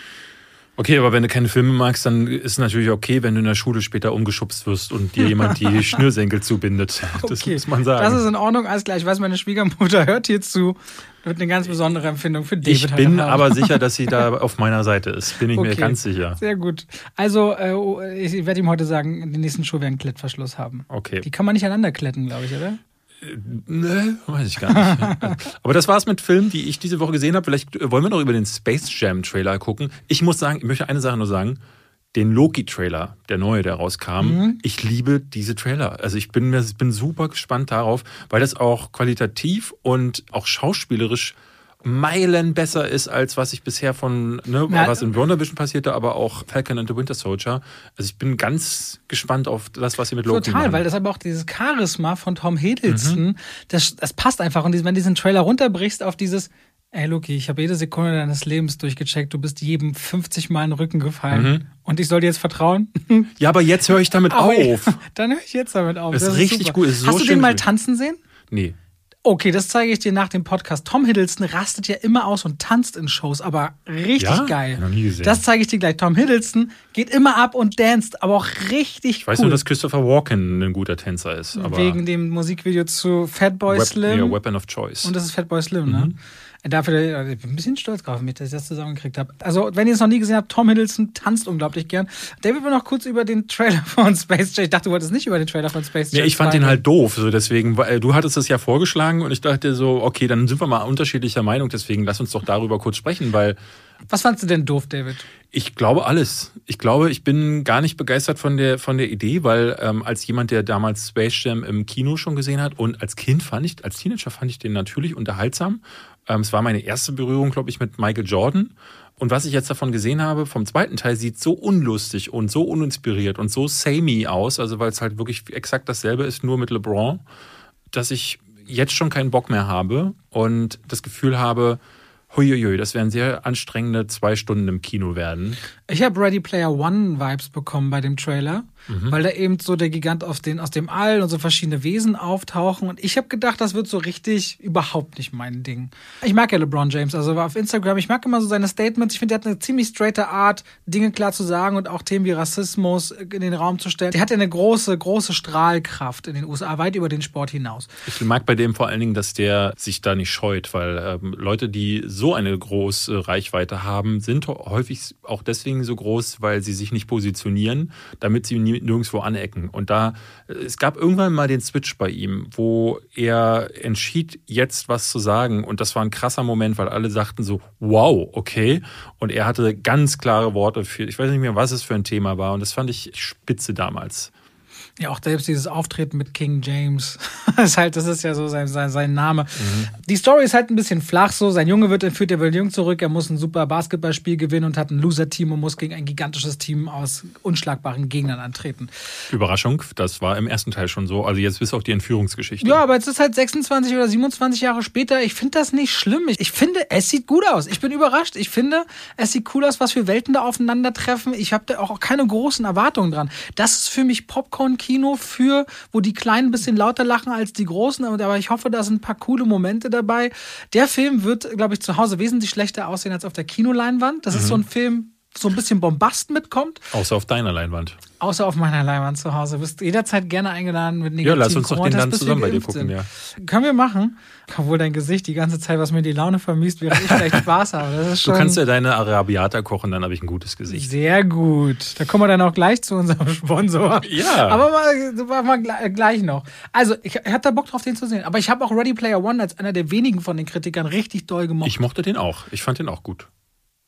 Okay, aber wenn du keine Filme magst, dann ist es natürlich okay, wenn du in der Schule später umgeschubst wirst und dir jemand die Schnürsenkel zubindet. Das Okay, muss man sagen. Das ist in Ordnung, alles klar. Ich weiß, meine Schwiegermutter hört hier zu. Wird eine ganz besondere Empfindung für David. ich heute bin aber sicher, dass sie da auf meiner Seite ist. Bin ich mir Okay. ganz sicher. Sehr gut. Also, äh, ich werde ihm heute sagen, die nächsten Schuhe werden einen Klettverschluss haben. Okay. Die kann man nicht aneinander kletten, glaube ich, oder? Ne, weiß ich gar nicht. Aber das war's mit Filmen, die ich diese Woche gesehen habe. Vielleicht äh, wollen wir noch über den Space Jam Trailer gucken. Ich muss sagen, ich möchte eine Sache nur sagen. Den Loki-Trailer, der neue, der rauskam, Mhm. ich liebe diese Trailer. Also ich bin, mir- bin super gespannt darauf, weil das auch qualitativ und auch schauspielerisch Meilen besser ist, als was ich bisher von, ne, Na, was in WandaVision passierte, aber auch Falcon and the Winter Soldier. Also ich bin ganz gespannt auf das, was sie mit Loki Total, machen. weil das aber auch dieses Charisma von Tom Hiddleston, das, das passt einfach. Und wenn du diesen Trailer runterbrichst auf dieses, ey Loki, ich habe jede Sekunde deines Lebens durchgecheckt, du bist jedem 50 Mal in den Rücken gefallen und ich soll dir jetzt vertrauen? ja, aber jetzt höre ich damit Aber auf. Dann höre ich jetzt damit auf. Ist Das richtig super. gut, ist so Hast du den mal tanzen sehen? Nee. Okay, das zeige ich dir nach dem Podcast. Tom Hiddleston rastet ja immer aus und tanzt in Shows, aber richtig Ja? geil. Noch nie gesehen. Das zeige ich dir gleich. Tom Hiddleston geht immer ab und danst, aber auch richtig Ich weiß cool. nur, dass Christopher Walken ein guter Tänzer ist. Aber Wegen dem Musikvideo zu Fatboy Wep Slim. ja, Weapon of Choice. Und das ist Fatboy Slim, ne? Dafür ich bin ein bisschen stolz drauf, mit, dass ich das zusammengekriegt habe. Also, wenn ihr es noch nie gesehen habt, Tom Hiddleston tanzt unglaublich gern. David will noch kurz über den Trailer von Space Jam. Ich dachte, du wolltest nicht über den Trailer von Space Jam. Nee, ich fand den halt doof, so deswegen, weil du hattest es ja vorgeschlagen und ich dachte so, okay, dann sind wir mal unterschiedlicher Meinung, deswegen lass uns doch darüber kurz sprechen, weil Was fandst du denn doof, David? ich glaube alles. Ich glaube, ich bin gar nicht begeistert von der, von der Idee, weil ähm, als jemand, der damals Space Jam im Kino schon gesehen hat und als Kind fand ich, als Teenager fand ich den natürlich unterhaltsam. Ähm, es war meine erste Berührung, glaube ich, mit Michael Jordan. Und was ich jetzt davon gesehen habe, vom zweiten Teil sieht so unlustig und so uninspiriert und so samey aus, also weil es halt wirklich exakt dasselbe ist, nur mit LeBron, dass ich jetzt schon keinen Bock mehr habe und das Gefühl habe, huiuiui, das werden sehr anstrengende zwei Stunden im Kino werden. Ich habe Ready Player One Vibes bekommen bei dem Trailer, Mhm. weil da eben so der Gigant aus, den, aus dem All und so verschiedene Wesen auftauchen. Und ich habe gedacht, das wird so richtig überhaupt nicht mein Ding. Ich mag ja LeBron James, also auf Instagram, ich mag immer so seine Statements. Ich finde, der hat eine ziemlich straighte Art, Dinge klar zu sagen und auch Themen wie Rassismus in den Raum zu stellen. Der hat ja eine große, große Strahlkraft in den USA, weit über den Sport hinaus. Ich mag bei dem vor allen Dingen, dass der sich da nicht scheut, weil ähm, Leute, die so eine große Reichweite haben, sind häufig auch deswegen so groß, weil sie sich nicht positionieren, damit sie nie, nirgendwo anecken. Und da, es gab irgendwann mal den Switch bei ihm, wo er entschied, jetzt was zu sagen. Und das war ein krasser Moment, weil alle sagten so, wow, okay. Und er hatte ganz klare Worte für, ich weiß nicht mehr, was es für ein Thema war. Und das fand ich spitze damals. Ja, auch selbst dieses Auftreten mit King James. das ist halt, das ist ja so sein, sein, sein Name. Die Story ist halt ein bisschen flach so. Sein Junge wird entführt, er will jung zurück, er muss ein super Basketballspiel gewinnen und hat ein Loser-Team und muss gegen ein gigantisches Team aus unschlagbaren Gegnern antreten. Überraschung, das war im ersten Teil schon so. Also jetzt bis auf die Entführungsgeschichte. Ja, aber jetzt ist halt 26 oder 27 Jahre später. Ich finde das nicht schlimm. Ich, ich finde, es sieht gut aus. Ich bin überrascht. Ich finde, es sieht cool aus, was für Welten da aufeinandertreffen. Ich habe da auch keine großen Erwartungen dran. Das ist für mich Popcorn-Kino für, wo die Kleinen ein bisschen lauter lachen als die Großen. Aber ich hoffe, da sind ein paar coole Momente dabei. Der Film wird, glaube ich, zu Hause wesentlich schlechter aussehen als auf der Kinoleinwand. Das ist so ein Film, so ein bisschen Bombast mitkommt. Außer auf deiner Leinwand. Außer auf meiner Leinwand zu Hause. Du bist jederzeit gerne eingeladen mit negativen Ja, lass uns doch den dann zusammen bei dir gucken, ja. Können wir machen. Obwohl dein Gesicht die ganze Zeit, was mir die Laune vermisst, während ich vielleicht Spaß habe. Du kannst ja deine Arabiata kochen, dann habe ich ein gutes Gesicht. Sehr gut. Da kommen wir dann auch gleich zu unserem Sponsor. Ja. Aber mal, mal gleich noch. Also, ich, ich hatte Bock drauf, den zu sehen. Aber ich habe auch Ready Player One als einer der wenigen von den Kritikern richtig doll gemocht. Ich mochte den auch. Ich fand den auch gut.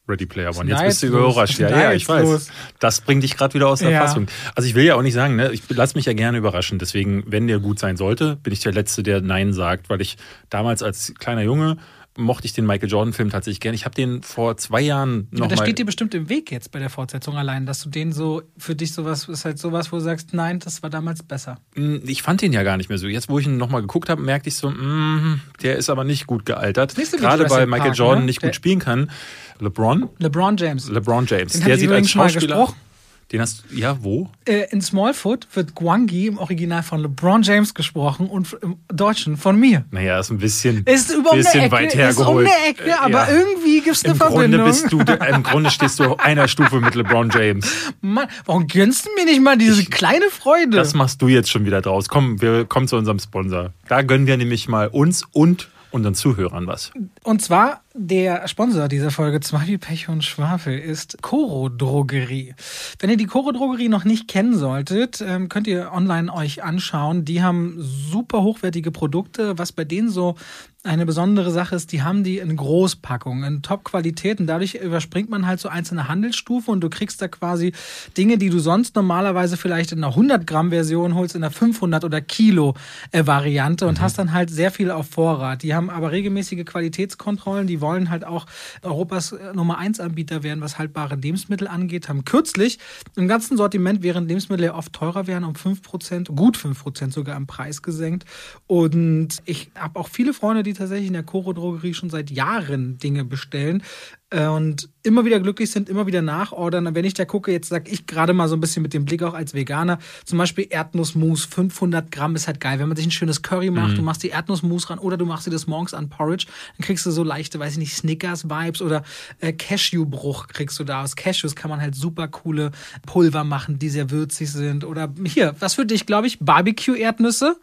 Ready Player One. Jetzt bist du überrascht. Ja, ja, ich weiß. Das bringt dich gerade wieder aus der ja. Fassung. Also ich will ja auch nicht sagen, ne, ich lasse mich ja gerne überraschen. Deswegen, wenn der gut sein sollte, bin ich der Letzte, der Nein sagt, weil ich damals als kleiner Junge mochte ich den Michael Jordan-Film tatsächlich gerne. Ich habe den vor zwei Jahren noch. Ja, das steht dir bestimmt im Weg jetzt bei der Fortsetzung allein, dass du den so für dich sowas ist halt sowas, wo du sagst, nein, das war damals besser. Hm, ich fand den ja gar nicht mehr so. Jetzt, wo ich ihn nochmal geguckt habe, merkte ich so, mh, der ist aber nicht gut gealtert. So Gerade weil Michael Park, Jordan ne? nicht gut spielen kann. LeBron? LeBron James. LeBron James. Den der sieht als Schauspieler. Den hast du, ja, wo? Äh, in Smallfoot wird Guangi im Original von LeBron James gesprochen und im Deutschen von mir. Naja, ist ein bisschen, ist über bisschen Ecke, weit hergeholt. Ist um eine Ecke, aber ja. irgendwie gibt es eine Im Verbindung. Grunde bist du, Im Grunde stehst du auf einer Stufe mit LeBron James. Mann, warum gönnst du mir nicht mal diese ich, kleine Freude? Das machst du jetzt schon wieder draus. Komm, wir kommen zu unserem Sponsor. Da gönnen wir nämlich mal uns und unseren Zuhörern was. Und zwar der Sponsor dieser Folge Zwei Pech und Schwafel ist Coro Drogerie. Wenn ihr die Coro Drogerie noch nicht kennen solltet, ähm, könnt ihr online euch anschauen. Die haben super hochwertige Produkte. Was bei denen so eine besondere Sache ist, die haben die in Großpackungen, in Top-Qualität und dadurch überspringt man halt so einzelne Handelsstufen und du kriegst da quasi Dinge, die du sonst normalerweise vielleicht in einer 100-Gramm-Version holst, in einer 500 oder Kilo-Variante und mhm. hast dann halt sehr viel auf Vorrat. Die haben aber regelmäßige Qualitätskontrollen, die wollen halt auch Europas äh, Nummer 1 Anbieter werden, was haltbare Lebensmittel angeht, haben kürzlich im ganzen Sortiment, während Lebensmittel ja oft teurer wären, um 5%, gut 5% sogar am Preis gesenkt. Und ich habe auch viele Freunde, die tatsächlich in der Coro Drogerie schon seit Jahren Dinge bestellen und immer wieder glücklich sind, immer wieder nachordern. Und wenn ich da gucke, jetzt sage ich gerade mal so ein bisschen mit dem Blick auch als Veganer, zum Beispiel Erdnussmus, 500 Gramm ist halt geil. Wenn man sich ein schönes Curry macht, mhm. du machst die Erdnussmus ran oder du machst dir das morgens an Porridge, dann kriegst du so leichte, weiß ich nicht, Snickers-Vibes oder äh, Cashew-Bruch kriegst du da. Aus Cashews kann man halt super coole Pulver machen, die sehr würzig sind. Oder hier, was für dich, glaube ich, Barbecue-Erdnüsse.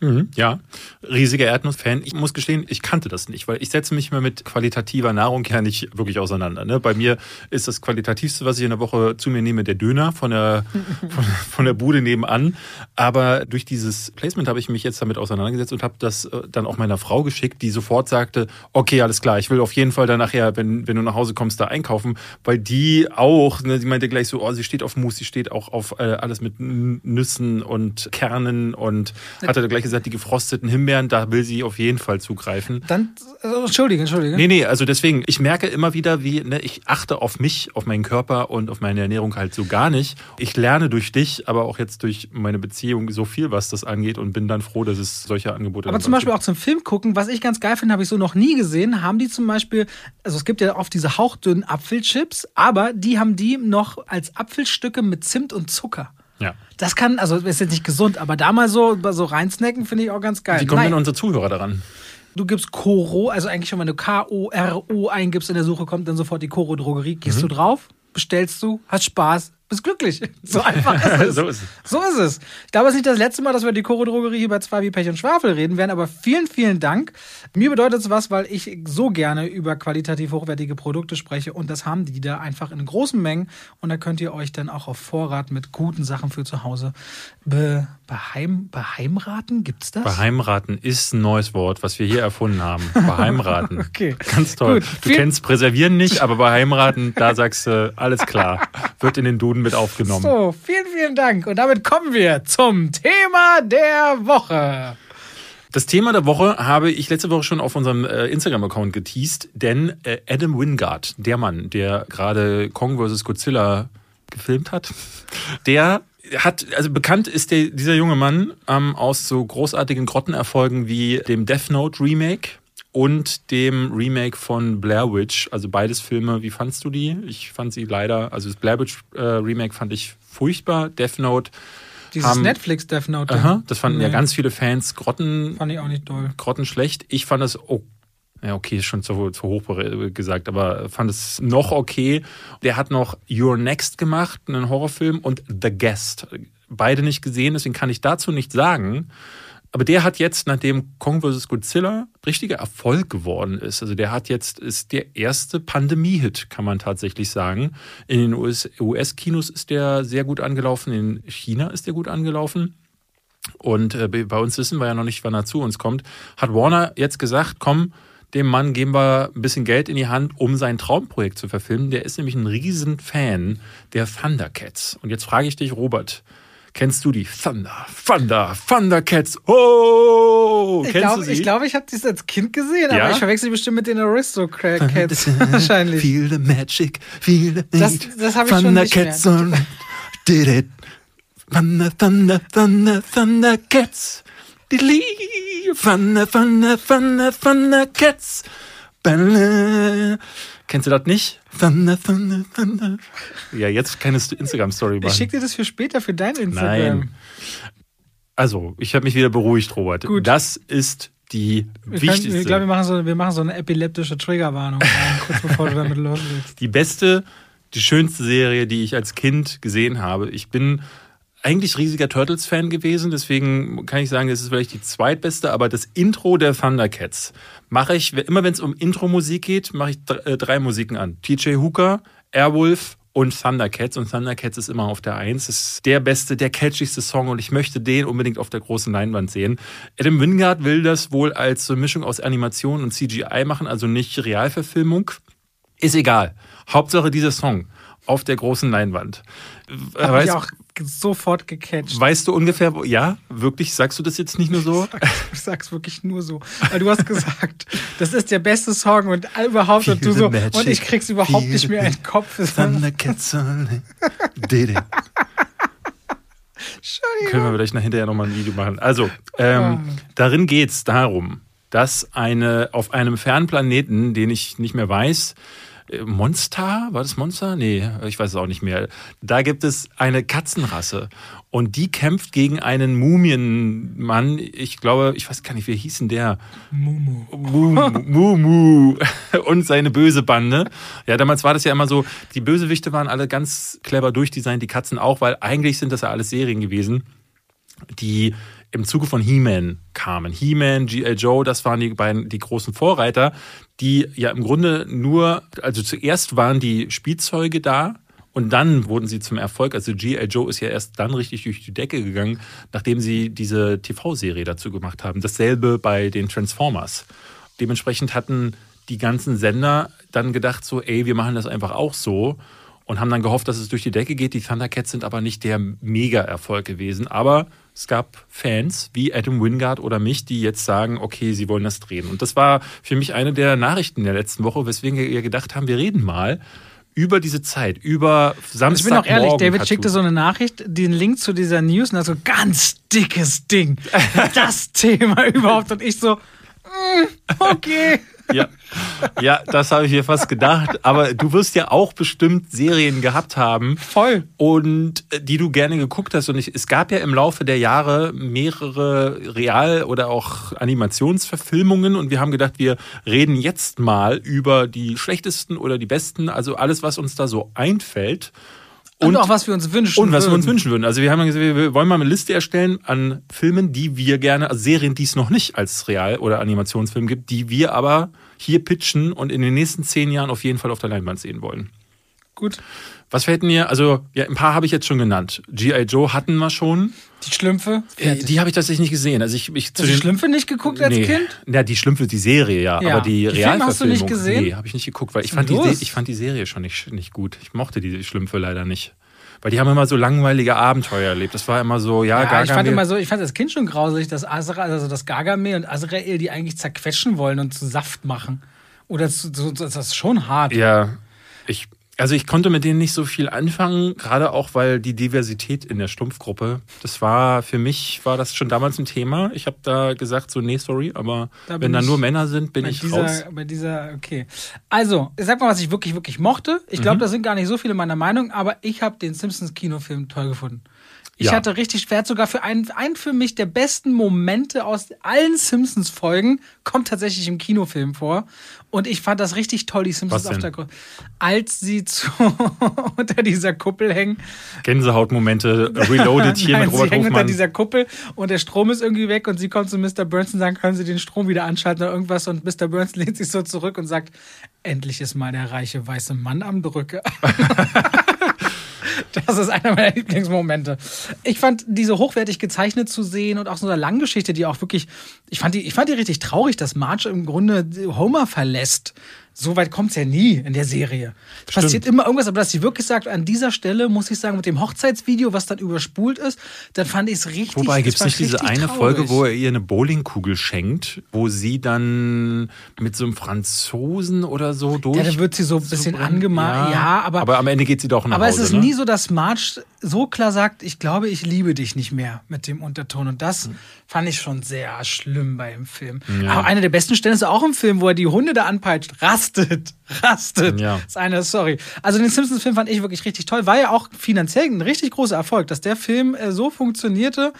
Mhm, ja, riesiger Erdnussfan. Ich muss gestehen, ich kannte das nicht, weil ich setze mich mal mit qualitativer Nahrung ja nicht wirklich auseinander. Ne? Bei mir ist das qualitativste, was ich in der Woche zu mir nehme, der Döner von der, von, von der Bude nebenan. Aber durch dieses Placement habe ich mich jetzt damit auseinandergesetzt und habe das äh, dann auch meiner Frau geschickt, die sofort sagte, okay, alles klar, ich will auf jeden Fall dann nachher, wenn, wenn du nach Hause kommst, da einkaufen, weil die auch, ne, sie meinte gleich so, oh, sie steht auf Mousse, sie steht auch auf äh, alles mit Nüssen und Kernen und hatte gleich gesagt, die gefrosteten Himbeeren, da will sie auf jeden Fall zugreifen. Dann, also, entschuldige, entschuldige. Nee, nee, also deswegen, ich merke immer wieder, wie, ne, ich achte auf mich, auf meinen Körper und auf meine Ernährung halt so gar nicht. Ich lerne durch dich, aber auch jetzt durch meine Beziehung so viel, was das angeht und bin dann froh, dass es solche Angebote Aber zum Beispiel gibt. auch zum Film gucken, was ich ganz geil finde, habe ich so noch nie gesehen, haben die zum Beispiel, also es gibt ja oft diese hauchdünnen Apfelchips, aber die haben die noch als Apfelstücke mit Zimt und Zucker. Ja. Das kann, also ist jetzt nicht gesund, aber da mal so, so reinsnacken finde ich auch ganz geil. Wie kommen Nein. denn unsere Zuhörer daran? Du gibst Koro, also eigentlich schon, wenn du K-O-R-O eingibst in der Suche, kommt dann sofort die Koro Drogerie. Gehst mhm. du drauf, bestellst du, hast Spaß, bist glücklich. So einfach ist es. so ist es. So ist es. Ich glaube, es ist nicht das letzte Mal, dass wir die Choro Drogerie hier bei zwei wie Pech und Schwafel reden werden, aber vielen, vielen Dank. Mir bedeutet es was, weil ich so gerne über qualitativ hochwertige Produkte spreche und das haben die da einfach in großen Mengen und da könnt ihr euch dann auch auf Vorrat mit guten Sachen für zu Hause be beheim beheimraten. Gibt's das? Beheimraten ist ein neues Wort, was wir hier erfunden haben. Beheimraten. okay. Ganz toll. Gut. Du kennst Präservieren nicht, aber Beheimraten, da sagst du, alles klar. Wird in den Duden mit aufgenommen. So, vielen, vielen Dank. Und damit kommen wir zum Thema der Woche. Das Thema der Woche habe ich letzte Woche schon auf unserem äh, Instagram-Account geteased, denn äh, Adam Wingard, der Mann, der gerade Kong vs. Godzilla gefilmt hat, der hat, also bekannt ist der, dieser junge Mann ähm, aus so großartigen Grottenerfolgen wie dem Death Note Remake und dem Remake von Blair Witch. Also beides Filme. Wie fandst du die? Ich fand sie leider, also das Blair Witch äh, Remake fand ich furchtbar. Death Note. Dieses haben, Netflix Death Note. Aha, das fanden nee. ja ganz viele Fans grotten. Fand ich auch nicht doll. Grottenschlecht. Ich fand es Ja, okay, ist schon zu, zu hoch gesagt, aber fand es noch okay. Der hat noch Your Next gemacht, einen Horrorfilm, und The Guest. Beide nicht gesehen, deswegen kann ich dazu nichts sagen. Aber der hat jetzt, nachdem Kong vs. Godzilla richtiger Erfolg geworden ist, also der hat jetzt, ist der erste Pandemie-Hit, kann man tatsächlich sagen. In den US-Kinos ist der sehr gut angelaufen, in China ist der gut angelaufen. Und äh, bei uns wissen wir ja noch nicht, wann er zu uns kommt. Hat Warner jetzt gesagt, komm, dem Mann geben wir ein bisschen Geld in die Hand, um sein Traumprojekt zu verfilmen. Der ist nämlich ein riesen Fan der Thundercats. Und jetzt frage ich dich, Robert, Kennst du die Thunder, Thunder, Thundercats? Oh! Ich Kennst glaube, du sie? ich, glaub, ich habe das als Kind gesehen, Ja? aber ich verwechsel die bestimmt mit den Aristocats wahrscheinlich. Feel the magic, feel the Das- das hab ich schon nicht Thundercats on did it. Thunder, Thunder, Thunder, Thundercats. Thunder, Thunder, Thunder, Thundercats. Balla. Kennst du das nicht? Thunder, Thunder, Thunder. Ja, jetzt du Instagram-Story Ich machen. schicke dir das für später für dein Instagram. Nein. Also, ich habe mich wieder beruhigt, Robert. Gut. Das ist die Wir können- wichtigste, Ich glaube, wir machen, so, wir machen so eine epileptische Triggerwarnung kurz bevor du damit loslegst. die beste, die schönste Serie, die ich als Kind gesehen habe. Ich bin eigentlich riesiger Turtles-Fan gewesen, deswegen kann ich sagen, das ist vielleicht die zweitbeste, aber das Intro der Thundercats mache ich, immer wenn es um Intro-Musik geht, mache ich äh, drei Musiken an. TJ Hooker, Airwolf und Thundercats. Und Thundercats ist immer auf der Eins. Das ist der beste, der catchigste Song und ich möchte den unbedingt auf der großen Leinwand sehen. Adam Wingard will das wohl als so Mischung aus Animation und CGI machen, also nicht Realverfilmung. Ist egal. Hauptsache dieser Song auf der großen Leinwand. Hab Weißt, ich auch sofort gecatcht. weißt du ungefähr, wo, ja, wirklich, sagst du das jetzt nicht nur so? Ich sag's wirklich nur so. Weil du hast gesagt, das ist der beste Song und überhaupt und du so, magic, und ich krieg's überhaupt nicht mehr in den Kopf. Did it. Können wir vielleicht nach hinterher nochmal ein Video machen. Also, ähm, darin geht es darum, dass eine auf einem fernen Planeten, den ich nicht mehr weiß, äh, Monster, war das Monster? Nee, ich weiß es auch nicht mehr. Da gibt es eine Katzenrasse und die kämpft gegen einen Mumienmann. Ich glaube, ich weiß gar nicht, wie hieß denn der? Mumu. Mu, Mu, Mu und seine böse Bande. Ja, damals war das ja immer so, die Bösewichte waren alle ganz clever durchdesignt, die Katzen auch, weil eigentlich sind das ja alles Serien gewesen, die im Zuge von He-Man kamen. He-Man, G.I. Joe, das waren die beiden, die großen Vorreiter, die ja im Grunde nur, also zuerst waren die Spielzeuge da, und dann wurden sie zum Erfolg. Also G.I. Joe ist ja erst dann richtig durch die Decke gegangen, nachdem sie diese TV-Serie dazu gemacht haben. Dasselbe bei den Transformers. Dementsprechend hatten die ganzen Sender dann gedacht so, ey, wir machen das einfach auch so und haben dann gehofft, dass es durch die Decke geht. Die Thundercats sind aber nicht der Mega-Erfolg gewesen. Aber es gab Fans wie Adam Wingard oder mich, die jetzt sagen, okay, sie wollen das drehen. Und das war für mich eine der Nachrichten der letzten Woche, weswegen wir gedacht haben, wir reden mal über diese Zeit, über Samstag. Ich bin auch ehrlich, David schickte so eine Nachricht, den Link zu dieser News und hat so ganz dickes Ding. Das Thema überhaupt. Und ich so, mm, okay. Ja, ja das habe ich mir fast gedacht. Aber du wirst ja auch bestimmt Serien gehabt haben. Voll. Und äh, die du gerne geguckt hast. Und ich, es gab ja im Laufe der Jahre mehrere Real- oder auch Animationsverfilmungen. Und wir haben gedacht, wir reden jetzt mal über die schlechtesten oder die besten. Also alles, was uns da so einfällt. Und, auch was wir uns wünschen. Und was wir uns würden. wünschen würden. Also wir haben gesagt, wir wollen mal eine Liste erstellen an Filmen, die wir gerne, also Serien, die es noch nicht als Real- oder Animationsfilm gibt, die wir aber hier pitchen und in den nächsten zehn Jahren auf jeden Fall auf der Leinwand sehen wollen. Gut. Was fällt mir? Also, ja, ein paar habe ich jetzt schon genannt. G.I. Joe hatten wir schon. Die Schlümpfe. Äh, die habe ich tatsächlich nicht gesehen. Also ich, ich Hast du die Schlümpfe nicht geguckt als nee. Kind? Ja, die Schlümpfe, die Serie, ja. Ja. Aber die, Die Filme hast du nicht Realverfilmung, gesehen? Nee, habe ich nicht geguckt, weil ich fand, die, ich fand die Serie schon nicht, nicht gut. Ich mochte die Schlümpfe leider nicht. Weil die haben immer so langweilige Abenteuer erlebt. Das war immer so, ja, Ja, ich fand Gargamel- immer so, ich fand als Kind schon grauselig, dass Azrael, also das Gargamel und Azrael die eigentlich zerquetschen wollen und zu Saft machen. Oder zu, zu, das ist schon hart. Ja, ich, Also ich konnte mit denen nicht so viel anfangen, gerade auch weil die Diversität in der Stumpfgruppe, das war für mich war das schon damals ein Thema. Ich habe da gesagt so nee sorry, aber Da wenn da nur Männer sind, bin ich dieser, raus. Bei dieser, okay. Also, ich sag mal, was ich wirklich, wirklich mochte. Ich Mhm. glaube, das sind gar nicht so viele meiner Meinung, aber ich habe den Simpsons-Kinofilm toll gefunden. Ich Ja. hatte richtig schwer, sogar für einen, einen für mich der besten Momente aus allen Simpsons-Folgen kommt tatsächlich im Kinofilm vor. Und ich fand das richtig toll, die Simpsons auf der Gruppe. Als sie zu, unter dieser Kuppel hängen. Gänsehautmomente, Reloaded hier Nein, mit Robert sie hängen unter Hofmann. dieser Kuppel und der Strom ist irgendwie weg und sie kommt zu Mr. Burns und sagt, können Sie den Strom wieder anschalten oder irgendwas und Mr. Burns lehnt sich so zurück und sagt, endlich ist mal der reiche weiße Mann am Drücke. Das ist einer meiner Lieblingsmomente. Ich fand diese hochwertig gezeichnet zu sehen und auch so eine Langgeschichte, die auch wirklich, ich fand die, ich fand die richtig traurig, dass Marge im Grunde Homer verlässt. So weit kommt's ja nie in der Serie. Es Stimmt. passiert immer irgendwas, aber dass sie wirklich sagt, an dieser Stelle muss ich sagen, mit dem Hochzeitsvideo, was dann überspult ist, dann fand ich es richtig. Wobei es gibt es nicht diese eine traurig. Folge, wo er ihr eine Bowlingkugel schenkt, wo sie dann mit so einem Franzosen oder so durch. Ja, dann wird sie so ein bisschen angemalt. Ja, aber, aber am Ende geht sie doch nach aber Hause. es ist ne? nie so, dass Marge so klar sagt, ich glaube, ich liebe dich nicht mehr mit dem Unterton. Und das fand ich schon sehr schlimm bei dem Film. Ja. Aber eine der besten Stellen ist auch im Film, wo er die Hunde da anpeitscht. Rastet. Rastet. Ja. Das ist eine, sorry. Also den Simpsons-Film fand ich wirklich richtig toll. War ja auch finanziell ein richtig großer Erfolg, dass der Film äh, so funktionierte.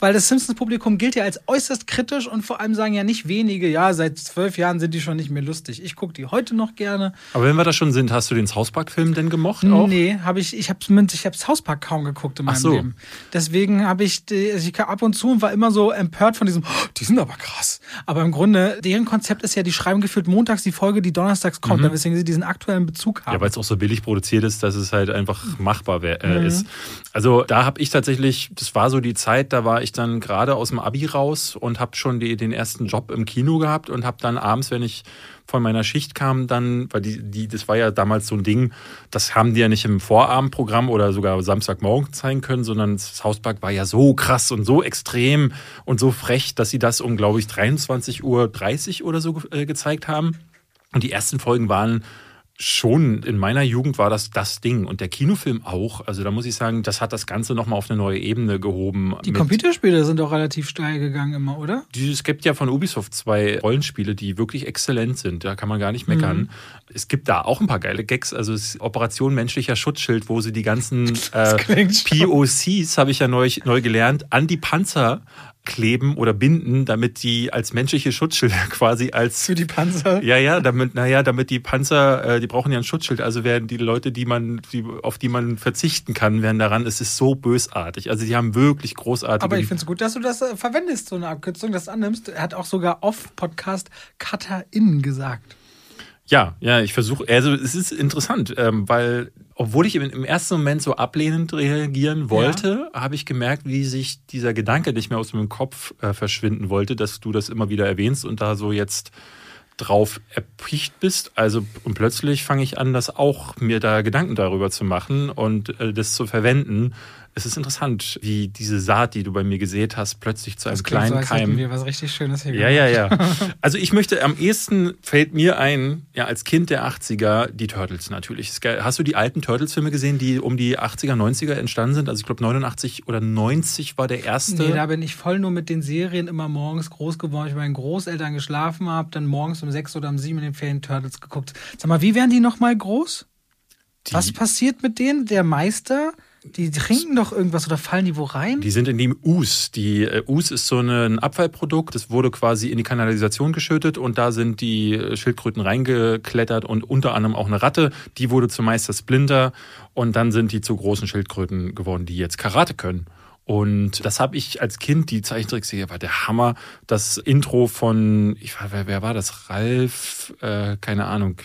Weil das Simpsons-Publikum gilt ja als äußerst kritisch und vor allem sagen ja nicht wenige, ja, seit zwölf Jahren sind die schon nicht mehr lustig. Ich gucke die heute noch gerne. Aber wenn wir da schon sind, hast du den South Park-Film denn gemocht auch? Nee, habe ich, ich habe ich hab's Hauspark kaum geguckt in meinem Ach so. Leben. Deswegen habe ich, also ich kam ab und zu und war immer so empört von diesem, "Oh, die sind aber krass. Aber im Grunde, deren Konzept ist ja, die schreiben gefühlt montags die Folge, die donnerstags kommt, weswegen sie diesen aktuellen Bezug haben. Ja, weil es auch so billig produziert ist, dass es halt einfach machbar wär, äh, Mhm. ist. Also da habe ich tatsächlich, das war so die Zeit, da war ich dann gerade aus dem Abi raus und habe schon die, den ersten Job im Kino gehabt und habe dann abends, wenn ich von meiner Schicht kam, dann, weil die, die, das war ja damals so ein Ding, das haben die ja nicht im Vorabendprogramm oder sogar Samstagmorgen zeigen können, sondern das Hauspark war ja so krass und so extrem und so frech, dass sie das um, glaube ich, 23.30 Uhr oder so äh, gezeigt haben. Und die ersten Folgen waren schon in meiner Jugend war das das Ding und der Kinofilm auch. Also da muss ich sagen, das hat das Ganze nochmal auf eine neue Ebene gehoben. die Computerspiele sind doch relativ steil gegangen immer, oder? Es gibt ja von Ubisoft zwei Rollenspiele, die wirklich exzellent sind. Da kann man gar nicht meckern. Mhm. Es gibt da auch ein paar geile Gags. Also es ist Operation menschlicher Schutzschild, wo sie die ganzen äh, POCs, habe ich ja neu, neu gelernt, an die Panzer kleben oder binden, damit die als menschliche Schutzschilder quasi als Für die Panzer. ja, ja, damit, naja, damit die Panzer, äh, die brauchen ja ein Schutzschild, also werden die Leute, die man, die, auf die man verzichten kann, werden daran, es ist so bösartig. Also die haben wirklich großartige. Aber ich finde es gut, dass du das äh, verwendest, so eine Abkürzung, das annimmst. Er hat auch sogar off-Podcast Cutter-In gesagt. Ja, ja, ich versuche, also es ist interessant, ähm, weil obwohl ich im, ersten Moment so ablehnend reagieren wollte, habe ich gemerkt, wie sich dieser Gedanke nicht mehr aus meinem Kopf äh, verschwinden wollte, dass du das immer wieder erwähnst und da so jetzt drauf erpicht bist. Also und plötzlich fange ich an, das auch mir da Gedanken darüber zu machen und äh, das zu verwenden. Es ist interessant, wie diese Saat, die du bei mir gesät hast, plötzlich zu einem Das klingt so, kleinen als Keim wir was richtig Schönes hier ja, ja, ja. Also ich möchte am ehesten fällt mir ein, ja, als Kind der 80er, die Turtles natürlich. Hast du die alten Turtles-Filme gesehen, die um die 80er, 90er entstanden sind? Also ich glaube 89 oder 90 war der erste. Nee, da bin ich voll nur mit den Serien immer morgens groß geworden. Ich bei meinen Großeltern geschlafen habe, dann morgens um sechs oder um sieben in den Ferien Turtles geguckt. Sag mal, wie werden die nochmal groß? Die- Was passiert mit denen? Der Meister? Die trinken doch irgendwas oder fallen die wo rein? Die sind in dem Us. Die äh, Us ist so ein Abfallprodukt. Das wurde quasi in die Kanalisation geschüttet und da sind die äh, Schildkröten reingeklettert und unter anderem auch eine Ratte. Die wurde zum Meister Splinter und dann sind die zu großen Schildkröten geworden, die jetzt Karate können. Und das habe ich als Kind, die Zeichentrickserie war der Hammer. Das Intro von, ich wer, wer war das? Ralf, äh, keine Ahnung.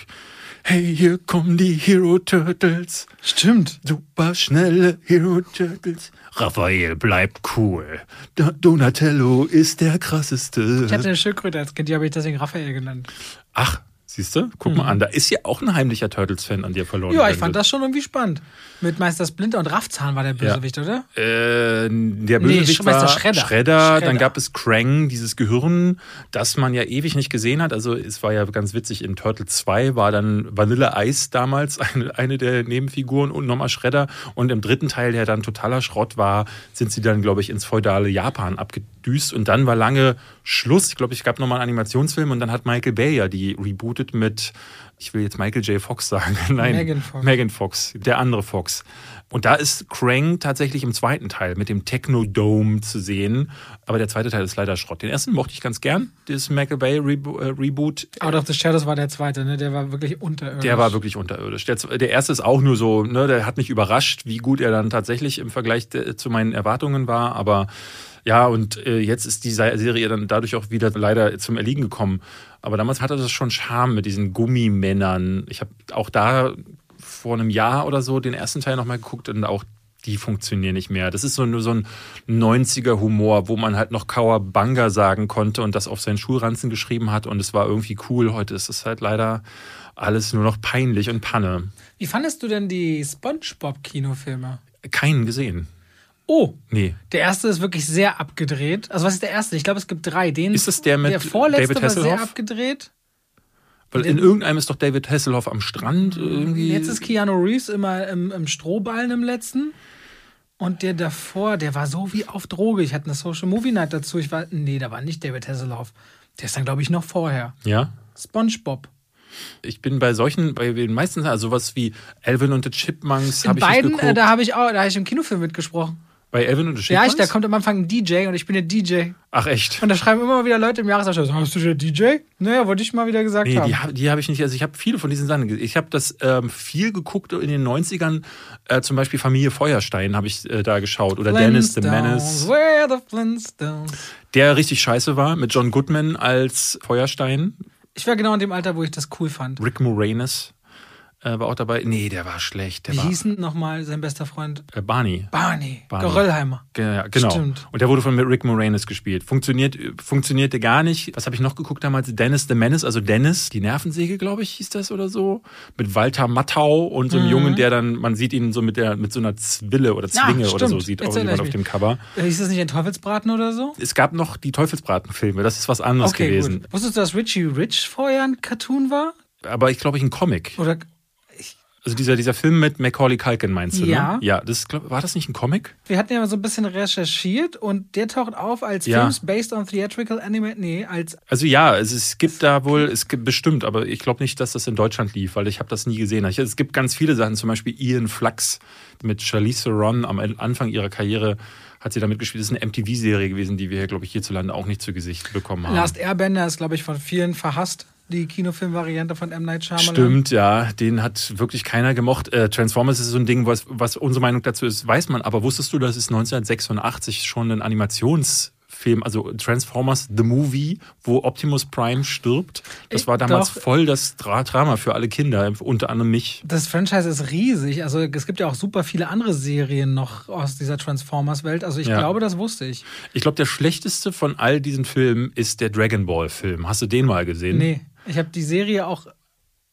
Hey, hier kommen die Hero Turtles. Stimmt. Super schnelle Hero Turtles. Raphael bleibt cool. Da- Donatello ist der krasseste. Ich hatte eine Schildkröte als Kind, die habe ich deswegen Raphael genannt. Ach, Siehst du? Guck mal an, da ist ja auch ein heimlicher Turtles-Fan an dir verloren. Ja, ich fand das schon irgendwie spannend. Mit Meister Splinter und Raffzahn war der Bösewicht, oder? Äh, der Nee, Bösewicht Meister war. Shredder. Shredder. Dann gab es Krang, dieses Gehirn, das man ja ewig nicht gesehen hat. Also es war ja ganz witzig, in Turtle 2 war dann Vanille Ice damals eine, eine der Nebenfiguren und nochmal Shredder. Und im dritten Teil, der dann totaler Schrott war, sind sie dann, glaube ich, ins feudale Japan abgedüst. Und dann war lange Schluss. Ich glaube, es gab nochmal einen Animationsfilm und dann hat Michael Bay ja die rebootet mit, ich will jetzt Michael J. Fox sagen. Nein, Megan Fox. Megan Fox, der andere Fox. Und da ist Krang tatsächlich im zweiten Teil mit dem Technodome zu sehen. Aber der zweite Teil ist leider Schrott. Den ersten mochte ich ganz gern, dieses Michael Bay Rebo äh, Reboot. Out of the Shadows war der zweite, ne? Der war wirklich unterirdisch. Der war wirklich unterirdisch. Der, der erste ist auch nur so, ne, der hat mich überrascht, wie gut er dann tatsächlich im Vergleich de, zu meinen Erwartungen war. Aber ja, und äh, jetzt ist die Serie dann dadurch auch wieder leider zum Erliegen gekommen. Aber damals hatte das schon Charme mit diesen Gummimännern. Ich habe auch da vor einem Jahr oder so den ersten Teil nochmal geguckt und auch die funktionieren nicht mehr. Das ist so nur so ein 90er Humor, wo man halt noch Kawabanga sagen konnte und das auf seinen Schulranzen geschrieben hat und es war irgendwie cool. Heute ist es halt leider alles nur noch peinlich und Panne. Wie fandest du denn die SpongeBob-Kinofilme? Keinen gesehen. Oh, Nee. der erste ist wirklich sehr abgedreht. Also was ist der erste? Ich glaube, es gibt drei. Den, Ist das der mit der vorletzte David war sehr Hasselhoff? abgedreht. Weil in irgendeinem ist doch David Hasselhoff am Strand irgendwie. Jetzt ist Keanu Reeves immer im, im Strohballen im letzten. Und der davor, der war so wie auf Droge. Ich hatte eine Social Movie Night dazu. Ich war, nee, da war nicht David Hasselhoff. Der ist dann, glaube ich, noch vorher. ja. SpongeBob. Ich bin bei solchen, bei den meisten, also sowas wie Alvin und the Chipmunks habe ich beiden, geguckt. äh, da habe ich auch, da habe ich im Kinofilm mitgesprochen. Bei Alvin und the Ja, Chipmunks? ich, da kommt am Anfang ein DJ und ich bin der DJ. Ach echt? Und da schreiben immer wieder Leute im Jahresabschluss, hast du der DJ? Naja, wollte ich mal wieder gesagt Nee, haben. die, hab- die habe ich nicht. Also ich habe viele von diesen Sachen. gesehen. Ich habe das ähm, viel geguckt in den 90ern. Äh, zum Beispiel Familie Feuerstein habe ich äh, da geschaut. Oder Dennis the Menace. Where the Flintstones. Der richtig scheiße war, mit John Goodman als Feuerstein. Ich war genau in dem Alter, wo ich das cool fand. Rick Moranis äh, war auch dabei. Nee, der war schlecht. Der Wie war hieß denn nochmal sein bester Freund? äh, Barney. Barney. Barney. Geröllheimer. Ge- Ja, genau. Stimmt. Und der wurde von Rick Moranis gespielt. Funktioniert, funktionierte gar nicht. Was habe ich noch geguckt damals? Dennis the Menace, also Dennis, die Nervensäge, glaube ich, hieß das oder so. Mit Walter Matthau und so einem Jungen, der dann, man sieht ihn so mit der, mit so einer Zwille oder Mhm. Ja, Zwinge oder so, sieht Jetzt auch jemand auf dem Cover. Äh, Hieß das nicht ein Teufelsbraten oder so? Es gab noch die Teufelsbratenfilme, das ist was anderes Okay, gewesen. gut. Wusstest du, dass Richie Rich vorher ein Cartoon war? Aber ich glaube, ich ein Comic. Oder Also dieser, dieser Film mit Macaulay Culkin meinst du, Ja. ne? Ja, das, glaub, war das nicht ein Comic? wir hatten ja mal so ein bisschen recherchiert und der taucht auf als Ja. Films based on theatrical anime. Nee, als Also ja, es, es gibt da wohl, es gibt bestimmt, aber ich glaube nicht, dass das in Deutschland lief, weil ich habe das nie gesehen. Ich, es gibt ganz viele Sachen, zum Beispiel Ian Flux mit Charlize Theron am Anfang ihrer Karriere hat sie damit gespielt. Das ist eine MTV-Serie gewesen, die wir glaube ich, hierzulande auch nicht zu Gesicht bekommen haben. Last Airbender ist, glaube ich, von vielen verhasst. Die Kinofilmvariante von M. Night Shyamalan. Stimmt, ja, den hat wirklich keiner gemocht. Äh, Transformers ist so ein Ding, was, was unsere Meinung dazu ist, weiß man. Aber wusstest du, dass es 1986 schon ein Animationsfilm, also Transformers The Movie, wo Optimus Prime stirbt? Das war damals doch. voll das Dra Drama für alle Kinder, unter anderem mich. Das Franchise ist riesig. Also es gibt ja auch super viele andere Serien noch aus dieser Transformers-Welt. Also ich Ja. glaube, das wusste ich. Ich glaube, der schlechteste von all diesen Filmen ist der Dragon Ball Film. Hast du den mal gesehen? Nee, ich habe die Serie auch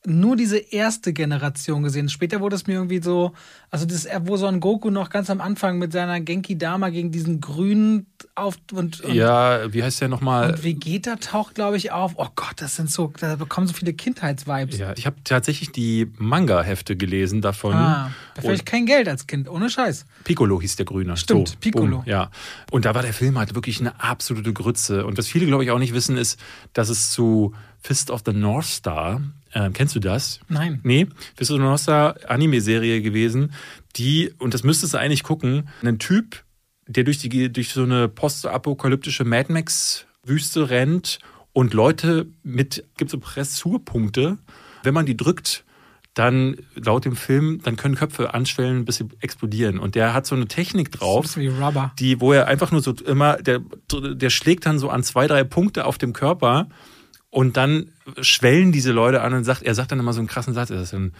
nur diese erste Generation gesehen. Später wurde es mir irgendwie so, also das, wo Son Goku noch ganz am Anfang mit seiner Genki Dama gegen diesen grünen auf und, und, Ja, wie heißt der nochmal? und Vegeta taucht, glaube ich, auf. Oh Gott, das sind so, da bekommen so viele Kindheitsvibes. Ja, ich habe tatsächlich die Manga-Hefte gelesen davon. Ah, dafür ich kein Geld als Kind, ohne Scheiß. Piccolo hieß der Grüne. Stimmt, so, Piccolo. Boom, ja. Und da war der Film halt wirklich eine absolute Grütze. Und was viele, glaube ich, auch nicht wissen, ist, dass es zu Fist of the North Star, äh, kennst du das? Nein. Nee, Fist of the North Star Anime-Serie gewesen, die, und das müsstest du eigentlich gucken, ein Typ, der durch, die, durch so eine postapokalyptische Mad Max-Wüste rennt und Leute mit, gibt so Pressurpunkte, wenn man die drückt, dann laut dem Film, dann können Köpfe anschwellen, bis sie explodieren. Und der hat so eine Technik drauf, wie Rubber. die, wo er einfach nur so immer, der, der schlägt dann so an zwei, drei Punkte auf dem Körper und dann schwellen diese Leute an und sagt, er sagt dann immer so einen krassen Satz, er sagt dann,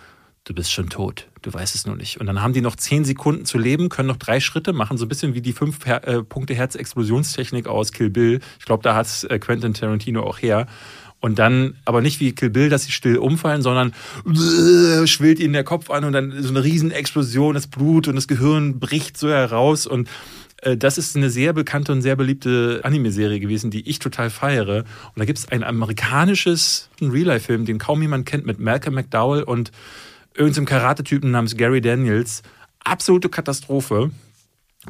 du bist schon tot, du weißt es nur nicht. Und dann haben die noch zehn Sekunden zu leben, können noch drei Schritte machen, so ein bisschen wie die fünf äh, Punkte Herz-Explosionstechnik aus Kill Bill. Ich glaube, da hat äh, Quentin Tarantino auch her. Und dann, aber nicht wie Kill Bill, dass sie still umfallen, sondern schwillt ihnen der Kopf an und dann so eine Riesenexplosion, das Blut und das Gehirn bricht so heraus und das ist eine sehr bekannte und sehr beliebte Anime-Serie gewesen, die ich total feiere. Und da gibt es ein amerikanisches Real-Life-Film, den kaum jemand kennt, mit Malcolm McDowell und irgendeinem Karate-Typen namens Gary Daniels. Absolute Katastrophe.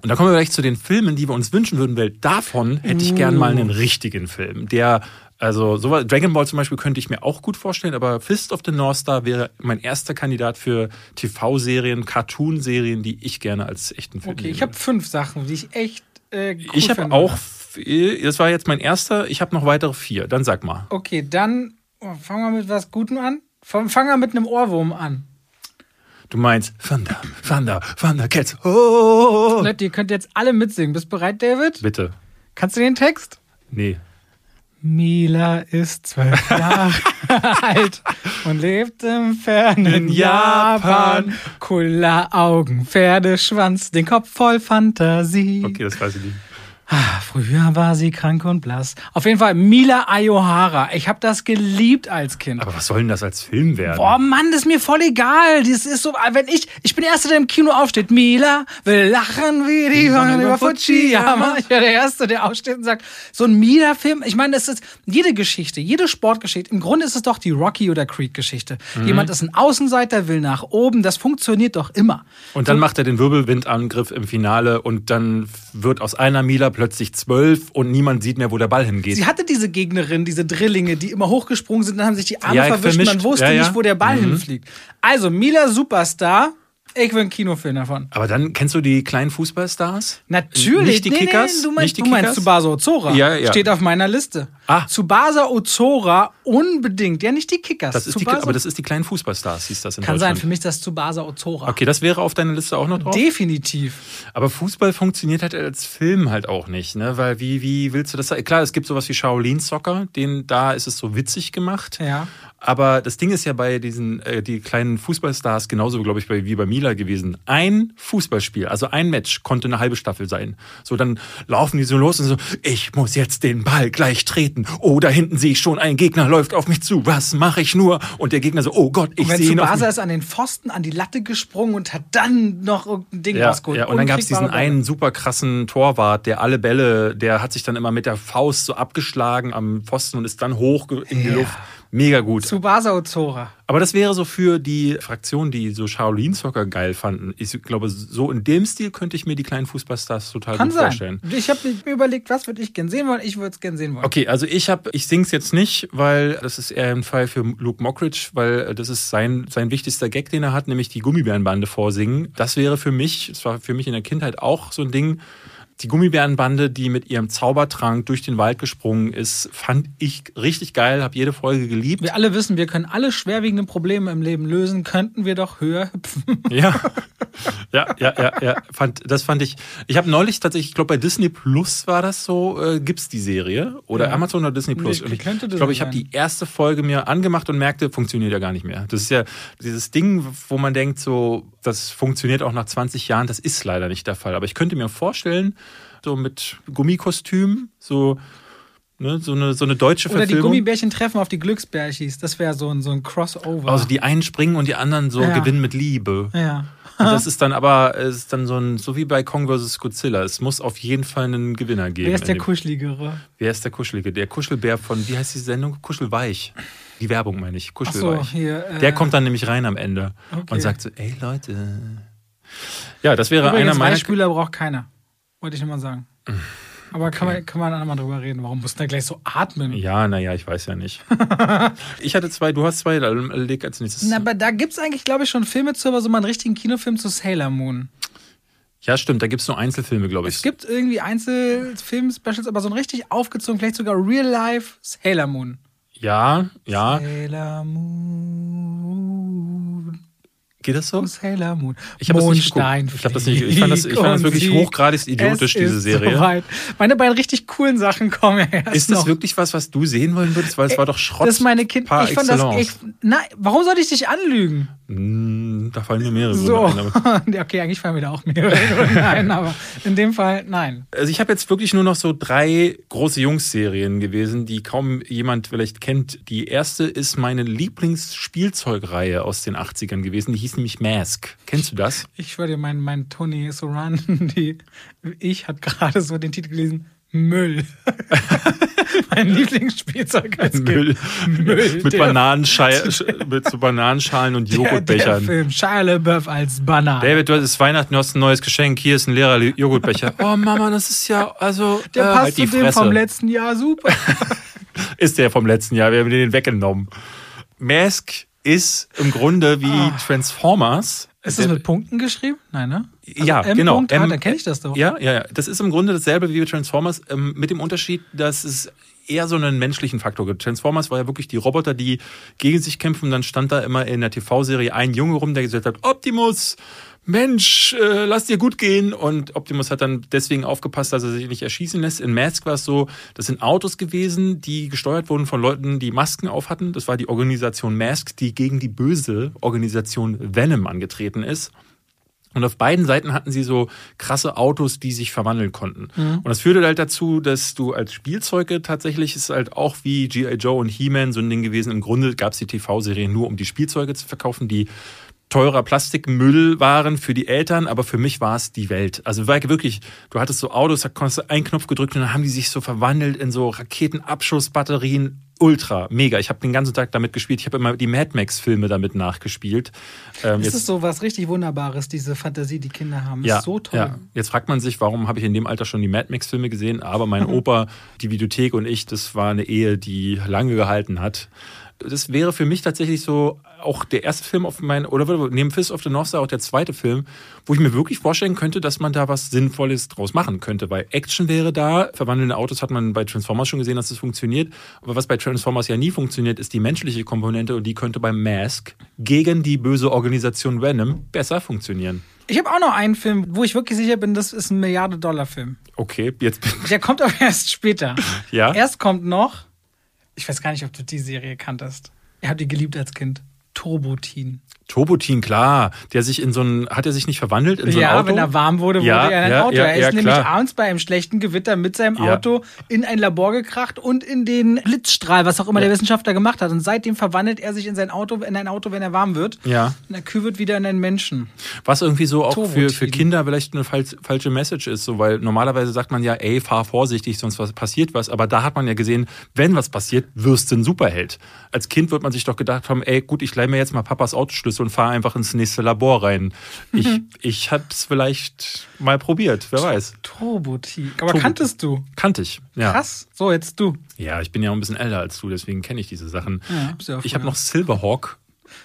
Und da kommen wir gleich zu den Filmen, die wir uns wünschen würden, weil davon hätte ich gern mal einen richtigen Film, der also so Dragon Ball zum Beispiel könnte ich mir auch gut vorstellen, aber Fist of the North Star wäre mein erster Kandidat für TV-Serien, Cartoon-Serien, die ich gerne als echten Film Okay, nehme. ich habe fünf Sachen, die ich echt äh, cool ich habe auch, das war jetzt mein erster, ich habe noch weitere vier. Dann sag mal. Okay, dann oh, fangen wir mit was Gutem an. Fangen wir mit einem Ohrwurm an. Du meinst Thunder, Thunder, Thunder Cats. Oh. Leute, ihr könnt jetzt alle mitsingen. Bist bereit, David? Bitte. Kannst du den Text? Nee. Mila ist zwölf Jahre alt und lebt im fernen. Japan. Cooler Augen, Pferdeschwanz, den Kopf voll Fantasie. Okay, das weiß ich nicht. Ah, Früher war sie krank und blass. Auf jeden Fall Mila Ayohara. Ich habe das geliebt als Kind. Aber was soll denn das als Film werden? Boah, Mann, das ist mir voll egal. Das ist so, wenn ich, ich bin der Erste, der im Kino aufsteht. Mila will lachen wie die Sonne über Fujiyama. Ich wäre der Erste, der aufsteht und sagt, so ein Mila-Film. Ich meine, das ist jede Geschichte, jede Sportgeschichte. Im Grunde ist es doch die Rocky oder Creed-Geschichte. Mhm. Jemand ist ein Außenseiter, will nach oben. Das funktioniert doch immer. Und dann macht er den Wirbelwindangriff im Finale und dann wird aus einer Mila plötzlich zwölf und niemand sieht mehr, wo der Ball hingeht. Sie hatte diese Gegnerin, diese Drillinge, die immer hochgesprungen sind, dann haben sich die Arme Ja, verwischt, man wusste Ja, ja. nicht, wo der Ball hinfliegt. Also, Mila Superstar. Ich will einen Kinofilm davon. Aber dann kennst du die kleinen Fußballstars? Natürlich. Nicht die Nee, nee, Kickers? du meinst, Nicht die du meinst Kickers? Tsubasa Ozora. Ja, ja. Steht auf meiner Liste. Ah. Tsubasa Ozora unbedingt. Ja, nicht die Kickers. Das ist die, aber das ist die kleinen Fußballstars, hieß das in kann sein. Für mich das Tsubasa Ozora. Okay, das wäre auf deiner Liste auch noch drauf. Definitiv. Aber Fußball funktioniert halt als Film halt auch nicht, ne? Weil wie, wie willst du das? Klar, es gibt sowas wie Shaolin Soccer, den da ist es so witzig gemacht. Ja. Aber das Ding ist ja bei diesen äh, die kleinen Fußballstars genauso, glaube ich, bei, wie bei Mila gewesen. Ein Fußballspiel, also ein Match, konnte eine halbe Staffel sein. So, dann laufen die so los und so, ich muss jetzt den Ball gleich treten. Oh, da hinten sehe ich schon, ein Gegner läuft auf mich zu. Was mache ich nur? Und der Gegner so, oh Gott, ich sehe ihn Tsubasa ist an den Pfosten, an die Latte gesprungen und hat dann noch irgendein Ding Ja, rausgeholt. ja, und dann gab es diesen Bälle. einen super krassen Torwart, der alle Bälle, der hat sich dann immer mit der Faust so abgeschlagen am Pfosten und ist dann hoch in die Ja. Luft. Mega gut. Tsubasa Ozora. Aber das wäre so für die Fraktion, die so Shaolin Soccer geil fanden. Ich glaube, so in dem Stil könnte ich mir die kleinen Fußballstars total Kann gut sein. vorstellen. Ich habe mir überlegt, was würde ich gern sehen wollen. Ich würde es gern sehen wollen. Okay, also ich habe, ich sing's jetzt nicht, weil das ist eher ein Fall für Luke Mockridge, weil das ist sein, sein wichtigster Gag, den er hat, nämlich die Gummibärenbande vorsingen. Das wäre für mich, es war für mich in der Kindheit auch so ein Ding. Die Gummibärenbande, die mit ihrem Zaubertrank durch den Wald gesprungen ist, fand ich richtig geil, habe jede Folge geliebt. Wir alle wissen, wir können alle schwerwiegenden Probleme im Leben lösen, könnten wir doch höher hüpfen. Ja, ja, ja, ja, ja. Fand, das fand ich. Ich habe neulich tatsächlich, ich glaube bei Disney Plus war das so, äh, gibt's die Serie oder Ja. Amazon oder Disney Plus. Nee, ich glaube, Disney ich habe die erste Folge mir angemacht und merkte, funktioniert ja gar nicht mehr. Das ist ja dieses Ding, wo man denkt, so, das funktioniert auch nach 20 Jahren. Das ist leider nicht der Fall. Aber ich könnte mir vorstellen, so mit Gummikostüm, so Ne, so, eine, so eine deutsche Oder die Verfilmung. Gummibärchen treffen auf die Glücksbärchis. Das wäre so ein, so ein Crossover. also die einen springen und die anderen so Ja. gewinnen mit Liebe. ja. Und das ist dann aber, es ist dann so ein, so wie bei Kong vs. Godzilla. Es muss auf jeden Fall einen Gewinner geben. Wer ist der Kuscheligere? Wer ist der Kuschelige? Der Kuschelbär von, wie heißt die Sendung? Kuschelweich. Die Werbung meine ich. Ach so, Kuschelweich. hier. Äh, Der kommt dann nämlich rein am Ende Okay. und sagt so, ey Leute. Ja, das wäre Übrigens, einer meiner. Weichspüler braucht keiner. Wollte ich nur mal sagen. Aber kann, man, kann man dann mal drüber reden. Warum muss der gleich so atmen? Ja, naja, ich weiß ja nicht. ich hatte zwei, du hast zwei, dann leg als nächstes. Na, aber da gibt es eigentlich, glaube ich, schon Filme zu, aber so mal einen richtigen Kinofilm zu Sailor Moon. Ja, stimmt, da gibt es nur Einzelfilme, glaube ich. Es gibt irgendwie Einzelfilm-Specials, aber so ein richtig aufgezogen, vielleicht sogar Real-Life Sailor Moon. Ja, ja. Sailor Moon. Geht das so? Sailor Moon. Ich hab das nicht geguckt. Ich hab das nicht- ich fand das- ich fand das wirklich hochgradig idiotisch, Es diese Serie. Soweit. Meine beiden richtig coolen Sachen kommen erst Ist das noch. wirklich was, was du sehen wollen würdest? Weil es war doch Schrott. Das ist meine Kind. par Ich fand das echt. Nein, warum sollte ich dich anlügen? Mm, Gründen, da fallen mir mehrere So, ein. okay, eigentlich fallen mir da auch mehrere Gründe ein, aber in dem Fall nein. Also ich habe jetzt wirklich nur noch so drei große Jungs-Serien gewesen, die kaum jemand vielleicht kennt. Die erste ist meine Lieblingsspielzeugreihe aus den 80ern gewesen. Die hieß nämlich Mask. Kennst du das? Ich schwöre dir, mein, mein Tony Soran, die ich hat gerade so den Titel gelesen, Müll. mein Lieblingsspielzeug als Müll. Müll. mit, Der- Bananenschei mit so Bananenschalen und Der, der Joghurtbechern. Film, Shia LaBeouf als Banane. David, du hast Weihnachten, du hast ein neues Geschenk. Hier ist ein leerer Joghurtbecher. Oh Mama, das ist ja, also. der äh, passt halt die zu dem Fresse. vom letzten Jahr super. Ist der vom letzten Jahr. Wir haben den weggenommen. Mask ist im Grunde wie Ah. Transformers. Ist das mit Punkten geschrieben? Nein, ne? Ja, M. genau. Punkt, ah, dann kenne ich das doch. Ja, ja, ja. Das ist im Grunde dasselbe wie Transformers, ähm, mit dem Unterschied, dass es eher so einen menschlichen Faktor gibt. Transformers war ja wirklich die Roboter, die gegen sich kämpfen. Dann stand da immer in der TV-Serie ein Junge rum, der gesagt hat, Optimus, Mensch, äh, lass dir gut gehen. Und Optimus hat dann deswegen aufgepasst, dass er sich nicht erschießen lässt. In Mask war es so, das sind Autos gewesen, die gesteuert wurden von Leuten, die Masken auf hatten. Das war die Organisation Mask, die gegen die böse Organisation Venom angetreten ist. Und auf beiden Seiten hatten sie so krasse Autos, die sich verwandeln konnten. Und das führte halt dazu, dass du als Spielzeuge tatsächlich ist halt auch wie G.I. Joe und He-Man so ein Ding gewesen. Im Grunde gab es die TV-Serie nur, um die Spielzeuge zu verkaufen, die teurer Plastikmüll waren für die Eltern, aber für mich war es die Welt. Also wirklich, du hattest so Autos, da konntest du einen Knopf gedrückt und dann haben die sich so verwandelt in so Raketenabschussbatterien. Ultra, mega. Ich habe den ganzen Tag damit gespielt. Ich habe immer die Mad Max-Filme damit nachgespielt. Ähm, Das ist so was richtig Wunderbares, diese Fantasie, die Kinder haben. ja, ist so toll. Ja. Jetzt fragt man sich, warum habe ich in dem Alter schon die Mad Max-Filme gesehen? Aber mein Opa, die Videothek und ich, das war eine Ehe, die lange gehalten hat. Das wäre für mich tatsächlich so auch der erste Film auf meinen, oder neben Fist of the North Star auch der zweite Film, wo ich mir wirklich vorstellen könnte, dass man da was Sinnvolles draus machen könnte. Weil Action wäre da, verwandelnde Autos hat man bei Transformers schon gesehen, dass das funktioniert. Aber was bei Transformers ja nie funktioniert, ist die menschliche Komponente und die könnte beim Mask gegen die böse Organisation Venom besser funktionieren. Ich habe auch noch einen Film, wo ich wirklich sicher bin, das ist ein Milliarde-Dollar-Film. Okay, jetzt bin Der kommt aber erst später. Ja? Erst kommt noch, ich weiß gar nicht, ob du die Serie kanntest. Ich habe die geliebt als Kind. Turbotin. Turbotin, klar. Der sich in so ein, hat er sich nicht verwandelt in so ein ja, Auto? wenn er warm wurde, wurde Ja, er in ein ja, Auto. ja, er ist ja, nämlich klar. abends bei einem schlechten Gewitter mit seinem Ja. Auto in ein Labor gekracht und in den Blitzstrahl, was auch immer der Wissenschaftler gemacht hat. Und seitdem verwandelt er sich in sein Auto, in ein Auto, wenn er warm wird. Ja. Und er Kühl wird wieder in einen Menschen. Was irgendwie so auch für, Turbotin. für Kinder vielleicht eine falsch, falsche Message ist, so, weil normalerweise sagt man ja, ey, fahr vorsichtig, sonst was passiert was. Aber da hat man ja gesehen, wenn was passiert, wirst du ein Superheld. Als Kind wird man sich doch gedacht haben, ey, gut, ich leih mir jetzt mal Papas Autoschlüssel und fahre einfach ins nächste Labor rein. Ich, ich hab's vielleicht mal probiert, wer weiß. Turbotin. Aber Turbotin. kanntest du? Kannte ich. Ja. Krass. So, jetzt du. Ja, ich bin ja auch ein bisschen älter als du, deswegen kenne ich diese Sachen. Ja, ich habe noch Silverhawk.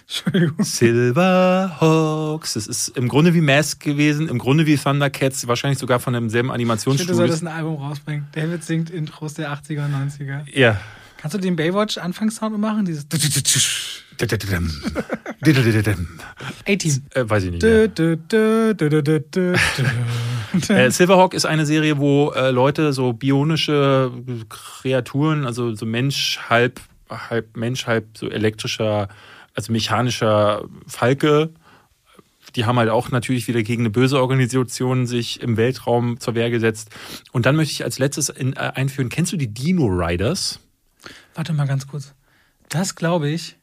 Entschuldigung. Silverhawks. Das ist im Grunde wie Mask gewesen, im Grunde wie Thundercats, wahrscheinlich sogar von demselben Ich finde, du Animationsstudio. solltest ein Album rausbringen. David singt Intros der 80er und 90er. Ja. Kannst du den Baywatch-Anfangssound machen? Dieses A-Team. Äh, weiß ich nicht. Äh, Silverhawk ist eine Serie, wo äh, Leute so bionische Kreaturen, also so Mensch, halb, halb Mensch, halb so elektrischer, also mechanischer Falke, die haben halt auch natürlich wieder gegen eine böse Organisation sich im Weltraum zur Wehr gesetzt. Und dann möchte ich als letztes in, äh, einführen, kennst du die Dino Riders? Warte mal ganz kurz. Das glaube ich.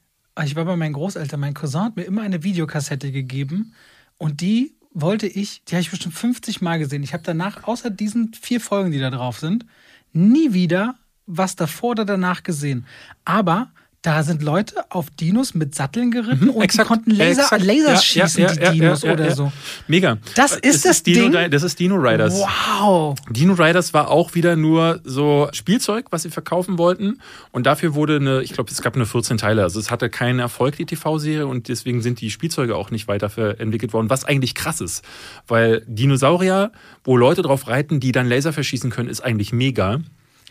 Ich war bei meinen Großeltern. Mein Cousin hat mir immer eine Videokassette gegeben und die wollte ich, die habe ich bestimmt 50 Mal gesehen. Ich habe danach, außer diesen vier Folgen, die da drauf sind, nie wieder was davor oder danach gesehen. Aber da sind Leute auf Dinos mit Satteln geritten und die konnten Laser, exakt. Laser Ja, schießen, ja, die ja, Dinos ja, ja, oder ja. so. Mega. Das ist Es das Dino, Ding? Das ist Dino Riders. Wow. Dino Riders war auch wieder nur so Spielzeug, was sie verkaufen wollten. Und dafür wurde eine, ich glaube, es gab nur 14 Teile. Also es hatte keinen Erfolg, die TV-Serie. Und deswegen sind die Spielzeuge auch nicht weiter entwickelt worden. Was eigentlich krass ist. Weil Dinosaurier, wo Leute drauf reiten, die dann Laser verschießen können, ist eigentlich mega.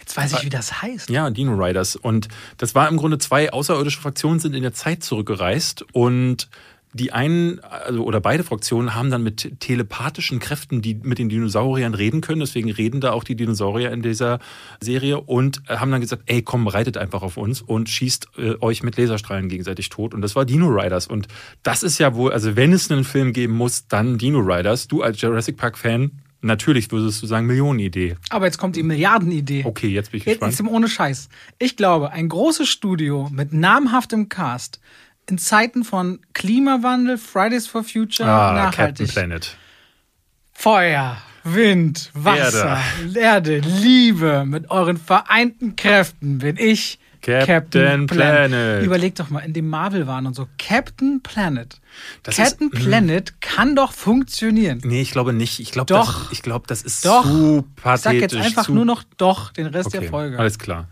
Jetzt weiß ich, wie das heißt. Ja, Dino Riders. Und das war im Grunde zwei außerirdische Fraktionen sind in der Zeit zurückgereist und die einen, also oder beide Fraktionen haben dann mit telepathischen Kräften, die mit den Dinosauriern reden können. Deswegen reden da auch die Dinosaurier in dieser Serie und haben dann gesagt, ey, komm, reitet einfach auf uns und schießt äh, euch mit Laserstrahlen gegenseitig tot. Und das war Dino Riders. Und das ist ja wohl, also wenn es einen Film geben muss, dann Dino Riders. Du als Jurassic Park Fan Natürlich würdest du sagen Millionenidee. Aber jetzt kommt die Milliardenidee. Okay, jetzt bin ich Jetzt gespannt. ist ohne Scheiß. Ich glaube, ein großes Studio mit namhaftem Cast in Zeiten von Klimawandel, Fridays for Future, ah, Captain nachhaltig. Planet. Feuer, Wind, Wasser, Erde. Liebe. Mit euren vereinten Kräften bin ich Captain Planet. Überleg doch mal, in dem Marvel waren und so. Captain Planet. Das Captain ist- mm. Planet kann doch funktionieren. Nee, ich glaube nicht. Ich glaube, Doch. das, ich glaube, das ist Doch. zu Ich pathetisch. sag jetzt einfach nur noch doch den Rest okay, der Folge. Alles klar.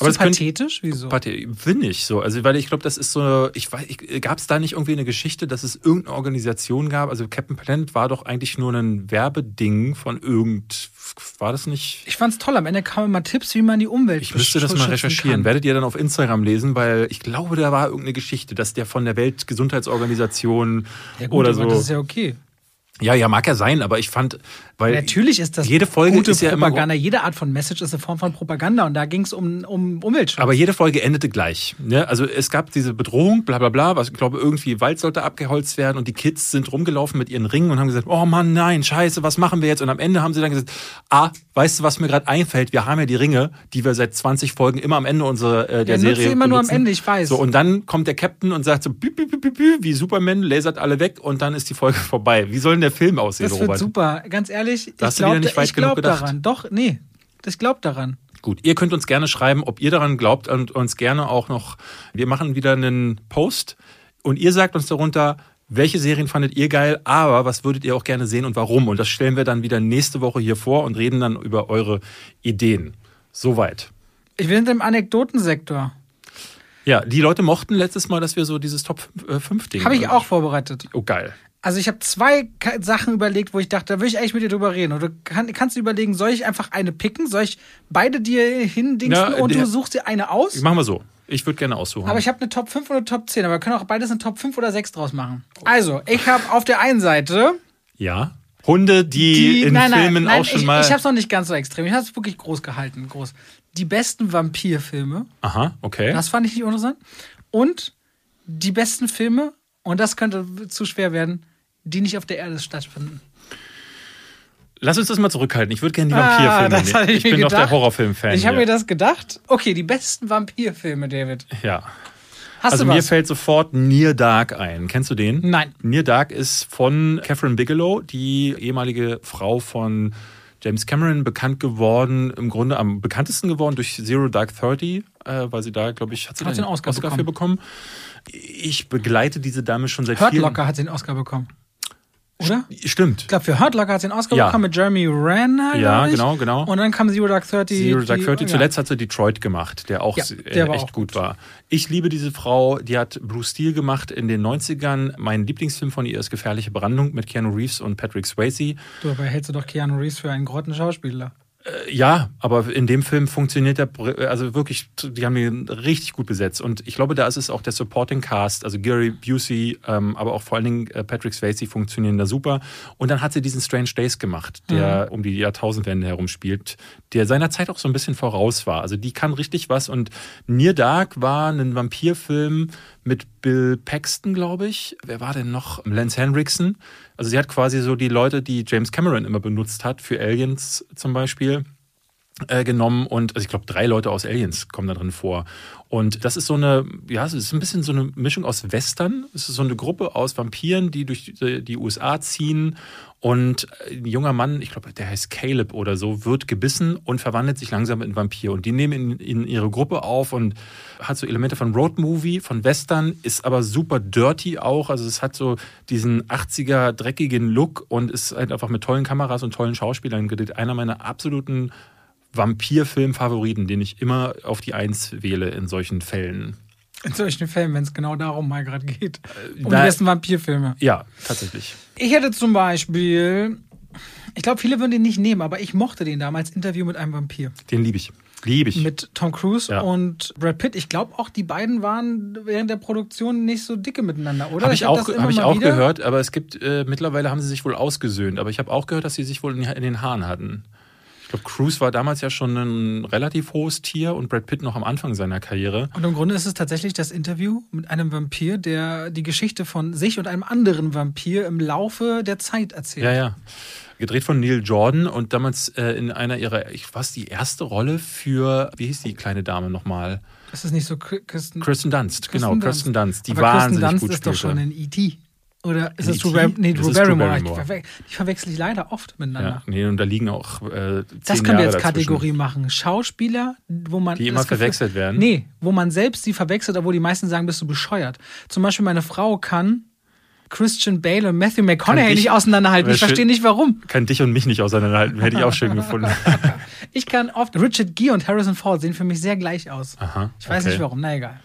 Aber das könnte, pathetisch? Wieso? Pathe- Bin ich so. Also, weil ich glaube, das ist so, ich weiß, gab es da nicht irgendwie eine Geschichte, dass es irgendeine Organisation gab? Also Captain Planet war doch eigentlich nur ein Werbeding von irgend, war das nicht? Ich fand's toll. Am Ende kamen immer Tipps, wie man die Umwelt Ich müsste das mal recherchieren. Kann. Werdet ihr dann auf Instagram lesen, weil ich glaube, da war irgendeine Geschichte, dass der von der Weltgesundheitsorganisation Ja, gut, oder so. das ist ja okay. ja, ja, mag ja sein, aber ich fand, weil Natürlich ist das jede Folge gute ist ja immer. Jede Art von Message ist eine Form von Propaganda und da ging es um, um Umweltschutz. Aber jede Folge endete gleich. Ne? Also es gab diese Bedrohung, bla bla bla, was ich glaube, irgendwie Wald sollte abgeholzt werden und die Kids sind rumgelaufen mit ihren Ringen und haben gesagt, oh Mann, nein, scheiße, was machen wir jetzt? Und am Ende haben sie dann gesagt, ah, weißt du, was mir gerade einfällt? Wir haben ja die Ringe, die wir seit 20 Folgen immer am Ende unserer äh, der Ja, Serie sie immer nur am benutzen. Ende, ich weiß. So, und dann kommt der Captain und sagt so, bü, bü, bü, bü, wie Superman, lasert alle weg und dann ist die Folge vorbei. Wie soll denn der Film aussehen, das wird Robert? super. Ganz ehrlich, Da ich glaube glaub daran. Doch, nee. Ich glaube daran. Gut, ihr könnt uns gerne schreiben, ob ihr daran glaubt und uns gerne auch noch. Wir machen wieder einen Post und ihr sagt uns darunter, welche Serien fandet ihr geil, aber was würdet ihr auch gerne sehen und warum? Und das stellen wir dann wieder nächste Woche hier vor und reden dann über eure Ideen. Soweit. Ich bin im Anekdotensektor. Ja, die Leute mochten letztes Mal, dass wir so dieses Top 5 Ding. Habe ich auch vorbereitet. Oh, geil. Also ich habe zwei Sachen überlegt, wo ich dachte, da will ich eigentlich mit dir drüber reden. Oder kann, kannst du überlegen, soll ich einfach eine picken? Soll ich beide dir hindingsen Ja, und du suchst dir eine aus? Machen wir so. Ich würde gerne aussuchen. Aber ich habe eine Top 5 und eine Top 10, aber wir können auch beides eine Top 5 oder 6 draus machen. Also, ich habe auf der einen Seite ja. Hunde, die, in nein, nein, Filmen nein, auch schon ich, mal. Ich habe es noch nicht ganz so extrem. Ich habe es wirklich groß gehalten, groß. Die besten Vampirfilme, Aha, okay. das fand ich nicht interessant. Und die besten Filme, und das könnte zu schwer werden, die nicht auf der Erde stattfinden. Lass uns das mal zurückhalten. Ich würde gerne die Ah, Vampirfilme nehmen. ich Ich bin doch der gedacht. Horrorfilm-Fan. Ich habe mir das gedacht. Okay, die besten Vampirfilme, David. Ja. Hast Also du mir was? fällt sofort Near Dark ein. Kennst du den? Nein. Near Dark ist von Catherine Bigelow, die ehemalige Frau von James Cameron, bekannt geworden, im Grunde am bekanntesten geworden durch Zero Dark Thirty, äh, weil sie da, glaube ich, hat sie Hat sie einen Oscar für bekommen. Ich begleite diese Dame schon seit Hurt Locker hat sie den Oscar bekommen. Oder? Stimmt. Ich glaube, für Hurt Locker hat sie den Oscar Ja. bekommen mit Jeremy Renner. Ja, ich. genau, genau. Und dann kam Zero Dark Thirty. Zero Dark Thirty. ja. Zuletzt hat sie Detroit gemacht, der auch Ja, der äh, echt auch gut gut. war. Ich liebe diese Frau, die hat Blue Steel gemacht in den 90ern. Mein Lieblingsfilm von ihr ist Gefährliche Brandung mit Keanu Reeves und Patrick Swayze. Du, aber hältst du doch Keanu Reeves für einen Grottenschauspieler. Äh, Ja, aber in dem Film funktioniert der, also wirklich, die haben ihn richtig gut besetzt. Und ich glaube, da ist es auch der Supporting Cast, also Gary Busey, ähm, aber auch vor allen Dingen äh, Patrick Swayze funktionieren da super. Und dann hat sie diesen Strange Days gemacht, der um die Jahrtausendwende herum spielt, der seiner Zeit auch so ein bisschen voraus war. Also die kann richtig was. Und Near Dark war ein Vampirfilm mit Bill Paxton, glaube ich. Wer war denn noch? Lance Henriksen. Also sie hat quasi so die Leute, die James Cameron immer benutzt hat, für Aliens zum Beispiel äh, genommen und also ich glaube drei Leute aus Aliens kommen da drin vor. Und das ist so eine ja es ist ein bisschen so eine Mischung aus Western. Es ist so eine Gruppe aus Vampiren die durch die, die USA ziehen und ein junger Mann ich glaube der heißt Caleb oder so wird gebissen und verwandelt sich langsam in Vampir. Und die nehmen ihn in ihre Gruppe auf und hat so Elemente von Roadmovie von Western ist aber super dirty auch. Also es hat so diesen 80er dreckigen Look und ist halt einfach mit tollen Kameras und tollen Schauspielern gedreht. Einer meiner absoluten Vampirfilm-Favoriten, den ich immer auf die Eins wähle in solchen Fällen. In solchen Fällen, wenn es genau darum mal gerade geht. Um die da- besten Vampirfilme. Ja, tatsächlich. Ich hätte zum Beispiel, ich glaube, viele würden den nicht nehmen, aber ich mochte den damals, Interview mit einem Vampir. Den liebe ich. Liebe ich. Mit Tom Cruise Ja. und Brad Pitt. Ich glaube auch, die beiden waren während der Produktion nicht so dicke miteinander, oder? Habe ich hab auch, das immer hab ich auch wieder- gehört, aber es gibt, äh, mittlerweile haben sie sich wohl ausgesöhnt. Aber ich habe auch gehört, dass sie sich wohl in, in den Haaren hatten. Ich glaube, Cruise war damals ja schon ein relativ hohes Tier und Brad Pitt noch am Anfang seiner Karriere. Und im Grunde ist es tatsächlich das Interview mit einem Vampir, der die Geschichte von sich und einem anderen Vampir im Laufe der Zeit erzählt. Ja, ja. Gedreht von Neil Jordan und damals äh, in einer ihrer, ich was die erste Rolle für, wie hieß die kleine Dame nochmal? Ist es nicht so Kirsten? Kristen Dunst, genau, Dunst. Kristen Dunst, die Aber Kirsten wahnsinnig Dunst gut ist doch schon spielte. in E.T. Oder ist In es Drew? Bar nee, Drew Barrymore? Ich verwe die verwechsel ich leider oft miteinander. Ja, nee, und da liegen auch äh, Das können wir jetzt dazwischen, Kategorie machen. Schauspieler, wo man. Die immer verwechselt werden? Nee, wo man selbst sie verwechselt, obwohl die meisten sagen, bist du bescheuert. Zum Beispiel meine Frau kann Christian Bale und Matthew McConaughey dich- nicht auseinanderhalten. Ich Schön- verstehe nicht warum. Kann dich und mich nicht auseinanderhalten, hätte ich auch schön gefunden. Ich kann oft Richard Gere und Harrison Ford sehen für mich sehr gleich aus. Aha, Ich weiß okay. nicht warum, na egal.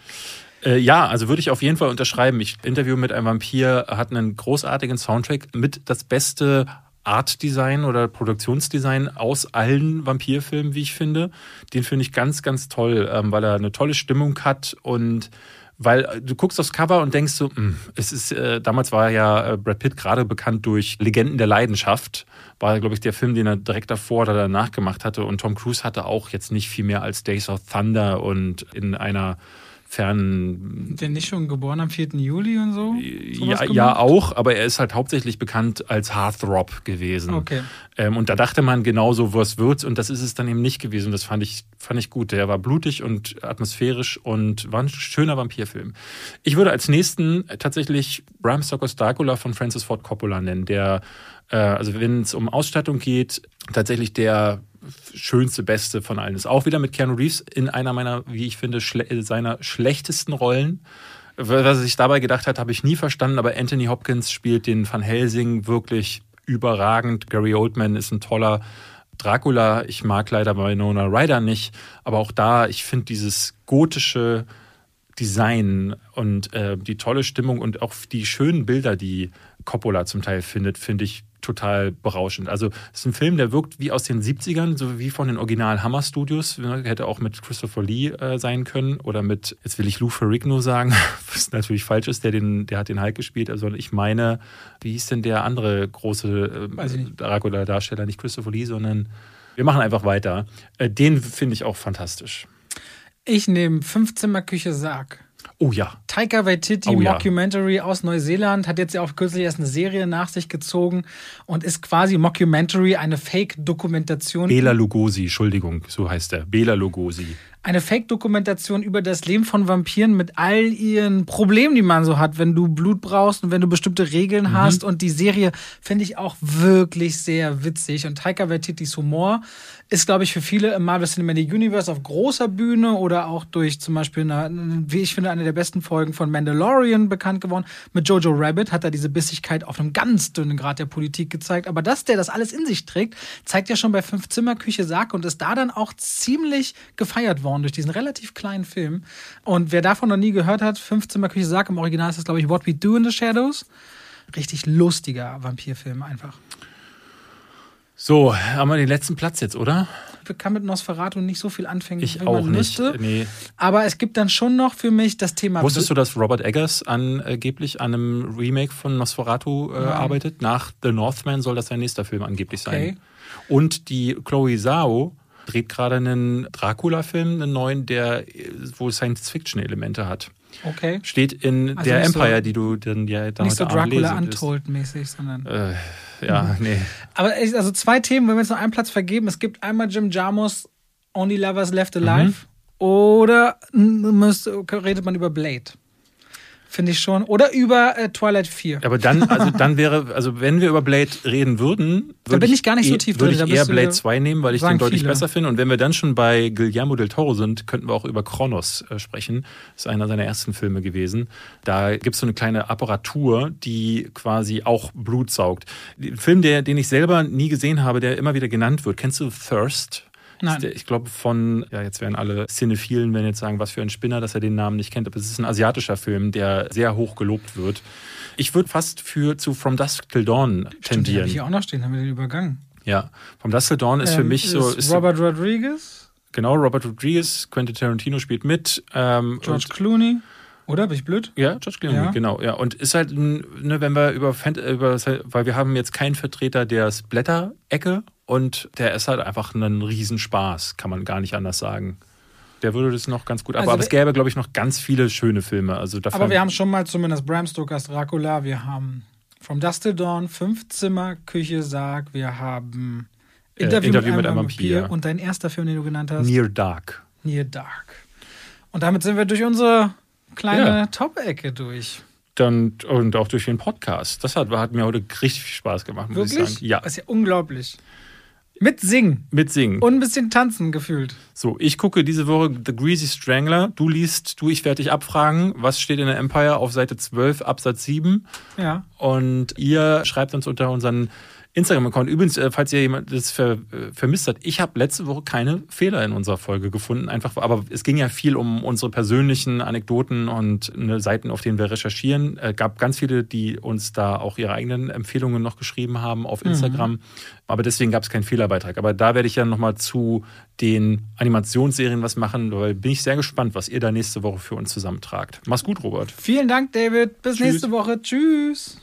Äh, ja, also würde ich auf jeden Fall unterschreiben. Ich Interview mit einem Vampir hat einen großartigen Soundtrack mit das beste Art-Design oder Produktionsdesign aus allen Vampirfilmen, wie ich finde. Den finde ich ganz, ganz toll, ähm, weil er eine tolle Stimmung hat und weil äh, du guckst aufs Cover und denkst so, mh, es ist, äh, damals war ja Brad Pitt gerade bekannt durch Legenden der Leidenschaft, war, glaube ich, der Film, den er direkt davor oder danach gemacht hatte. Und Tom Cruise hatte auch jetzt nicht viel mehr als Days of Thunder und in einer fernen Der nicht schon geboren am 4. Juli und so? Sowas ja, gemacht? ja, auch, aber er ist halt hauptsächlich bekannt als Heartthrob gewesen. Okay. Ähm, und da dachte man genauso, was wird's, und das ist es dann eben nicht gewesen. Das fand ich, fand ich gut. Der war blutig und atmosphärisch und war ein schöner Vampirfilm. Ich würde als nächsten tatsächlich Bram Stokers Dracula von Francis Ford Coppola nennen, der, äh, also wenn es um Ausstattung geht, tatsächlich der schönste, beste von allen ist. Auch wieder mit Keanu Reeves in einer meiner, wie ich finde, schle seiner schlechtesten Rollen. Was er sich dabei gedacht hat, habe ich nie verstanden, aber Anthony Hopkins spielt den Van Helsing wirklich überragend. Gary Oldman ist ein toller Dracula. Ich mag leider Winona Ryder nicht, aber auch da, ich finde dieses gotische Design und äh, die tolle Stimmung und auch die schönen Bilder, die Coppola zum Teil findet, finde ich total berauschend. Also es ist ein Film, der wirkt wie aus den 70ern, so wie von den Original Hammer Studios. Hätte auch mit Christopher Lee äh, sein können oder mit, jetzt will ich Lou Ferrigno sagen, was natürlich falsch ist, der, den, der hat den Hulk gespielt. Also ich meine, wie hieß denn der andere große äh, nicht. Dracula-Darsteller? Nicht Christopher Lee, sondern wir machen einfach weiter. Äh, den finde ich auch fantastisch. Ich nehme Fünfzimmerküche Sarg. Oh ja. Taika Waititi, Oh ja. Mockumentary aus Neuseeland, hat jetzt ja auch kürzlich erst eine Serie nach sich gezogen und ist quasi Mockumentary, eine Fake-Dokumentation. Bela Lugosi, Entschuldigung, so heißt er. Bela Lugosi. Eine Fake-Dokumentation über das Leben von Vampiren mit all ihren Problemen, die man so hat, wenn du Blut brauchst und wenn du bestimmte Regeln hast. Und die Serie finde ich auch wirklich sehr witzig. Und Taika Waititis Humor ist, glaube ich, für viele im Marvel Cinematic Universe auf großer Bühne oder auch durch zum Beispiel, eine, wie ich finde, eine der besten Folgen von Mandalorian bekannt geworden. Mit Jojo Rabbit hat er diese Bissigkeit auf einem ganz dünnen Grad der Politik gezeigt. Aber dass der das alles in sich trägt, zeigt ja schon bei Fünf Zimmer Küche Sarg und ist da dann auch ziemlich gefeiert worden durch diesen relativ kleinen Film. Und wer davon noch nie gehört hat, Fünf Zimmer Küche Sarg, im Original ist das, glaube ich, What We Do in the Shadows. Richtig lustiger Vampirfilm einfach. So, haben wir den letzten Platz jetzt, oder? Ich kann mit Nosferatu nicht so viel anfangen, Ich wie auch man nicht. müsste. Nee. Aber es gibt dann schon noch für mich das Thema. Wusstest du, dass Robert Eggers angeblich an einem Remake von Nosferatu äh, arbeitet? Nach The Northman soll das sein nächster Film angeblich sein. Okay. Und die Chloe Zhao dreht gerade einen Dracula-Film, einen neuen, der wohl Science-Fiction-Elemente hat. Okay. Steht in Also der nicht so- Empire, die du dann ja da Nicht so Dracula lesen wirst. Untold-mäßig, sondern. Äh, ja, nee. Aber echt, also zwei Themen, wenn wir jetzt noch einen Platz vergeben. Es gibt einmal Jim Jarmus, Only Lovers Left Mhm. Alive. Oder n- müsste, redet man über Blade. Finde ich schon. Oder über äh, Twilight 4. Aber dann, also dann wäre, also wenn wir über Blade reden würden, Da würde bin ich gar nicht so eh- tief würde drin, da ich eher Blade ja- 2 nehmen, weil ich den deutlich viele. besser finde. Und wenn wir dann schon bei Guillermo del Toro sind, könnten wir auch über Kronos äh, sprechen. Das ist einer seiner ersten Filme gewesen. Da gibt es so eine kleine Apparatur, die quasi auch Blut saugt. Ein Film, der, den ich selber nie gesehen habe, der immer wieder genannt wird. Kennst du Thirst? Nein. Ist der, ich glaube von, ja, jetzt werden alle Cinephilen, wenn jetzt sagen, was für ein Spinner, dass er den Namen nicht kennt. Aber es ist ein asiatischer Film, der sehr hoch gelobt wird. Ich würde fast für zu From Dusk Till Dawn Stimmt, den tendieren. ich hier auch noch stehen, haben wir den übergangen. Ja, From Dusk Till Dawn ist für Ähm, mich so. Ist Ist so Robert Rodriguez? Genau, Robert Rodriguez, Quentin Tarantino spielt mit. Ähm, George Clooney. Oder? Bin ich blöd? Ja, George Clooney, Ja. genau. Ja, und ist halt, ne, wenn wir über, Fan- über, weil wir haben jetzt keinen Vertreter der Splatter-Ecke und der ist halt einfach ein Riesenspaß, kann man gar nicht anders sagen. Der würde das noch ganz gut, aber, Also aber es gäbe, glaube ich, noch ganz viele schöne Filme. Also Aber wir haben schon mal zumindest Bram Stokers Dracula, wir haben From Dust Till Dawn, Fünfzimmer, Küche, Sarg, wir haben Interview, Äh, Interview mit, mit einem einem Vampir Vampir. und dein erster Film, den du genannt hast, Near Dark. Near Dark. Und damit sind wir durch unsere kleine Ja. Top-Ecke durch. Dann, und auch durch den Podcast. Das hat, hat mir heute richtig viel Spaß gemacht, muss ich Wirklich? sagen. Ja, Das ist ja unglaublich. Mit Singen mit Singen. und ein bisschen Tanzen gefühlt. So, ich gucke diese Woche The Greasy Strangler. Du liest, du, ich werde dich abfragen, was steht in der Empire auf Seite 12, Absatz 7. Ja. Und ihr schreibt uns unter unseren Instagram-Account. Übrigens, äh, falls ihr jemand das ver, äh, vermisst hat, ich habe letzte Woche keine Fehler in unserer Folge gefunden. Einfach, aber es ging ja viel um unsere persönlichen Anekdoten und Seiten, auf denen wir recherchieren. Es gab ganz viele, die uns da auch ihre eigenen Empfehlungen noch geschrieben haben auf Instagram. Aber deswegen gab es keinen Fehlerbeitrag. Aber da werde ich ja nochmal zu den Animationsserien was machen, weil bin ich sehr gespannt, was ihr da nächste Woche für uns zusammentragt. Mach's gut, Robert. Vielen Dank, David. Bis Tschüss. nächste Woche. Tschüss.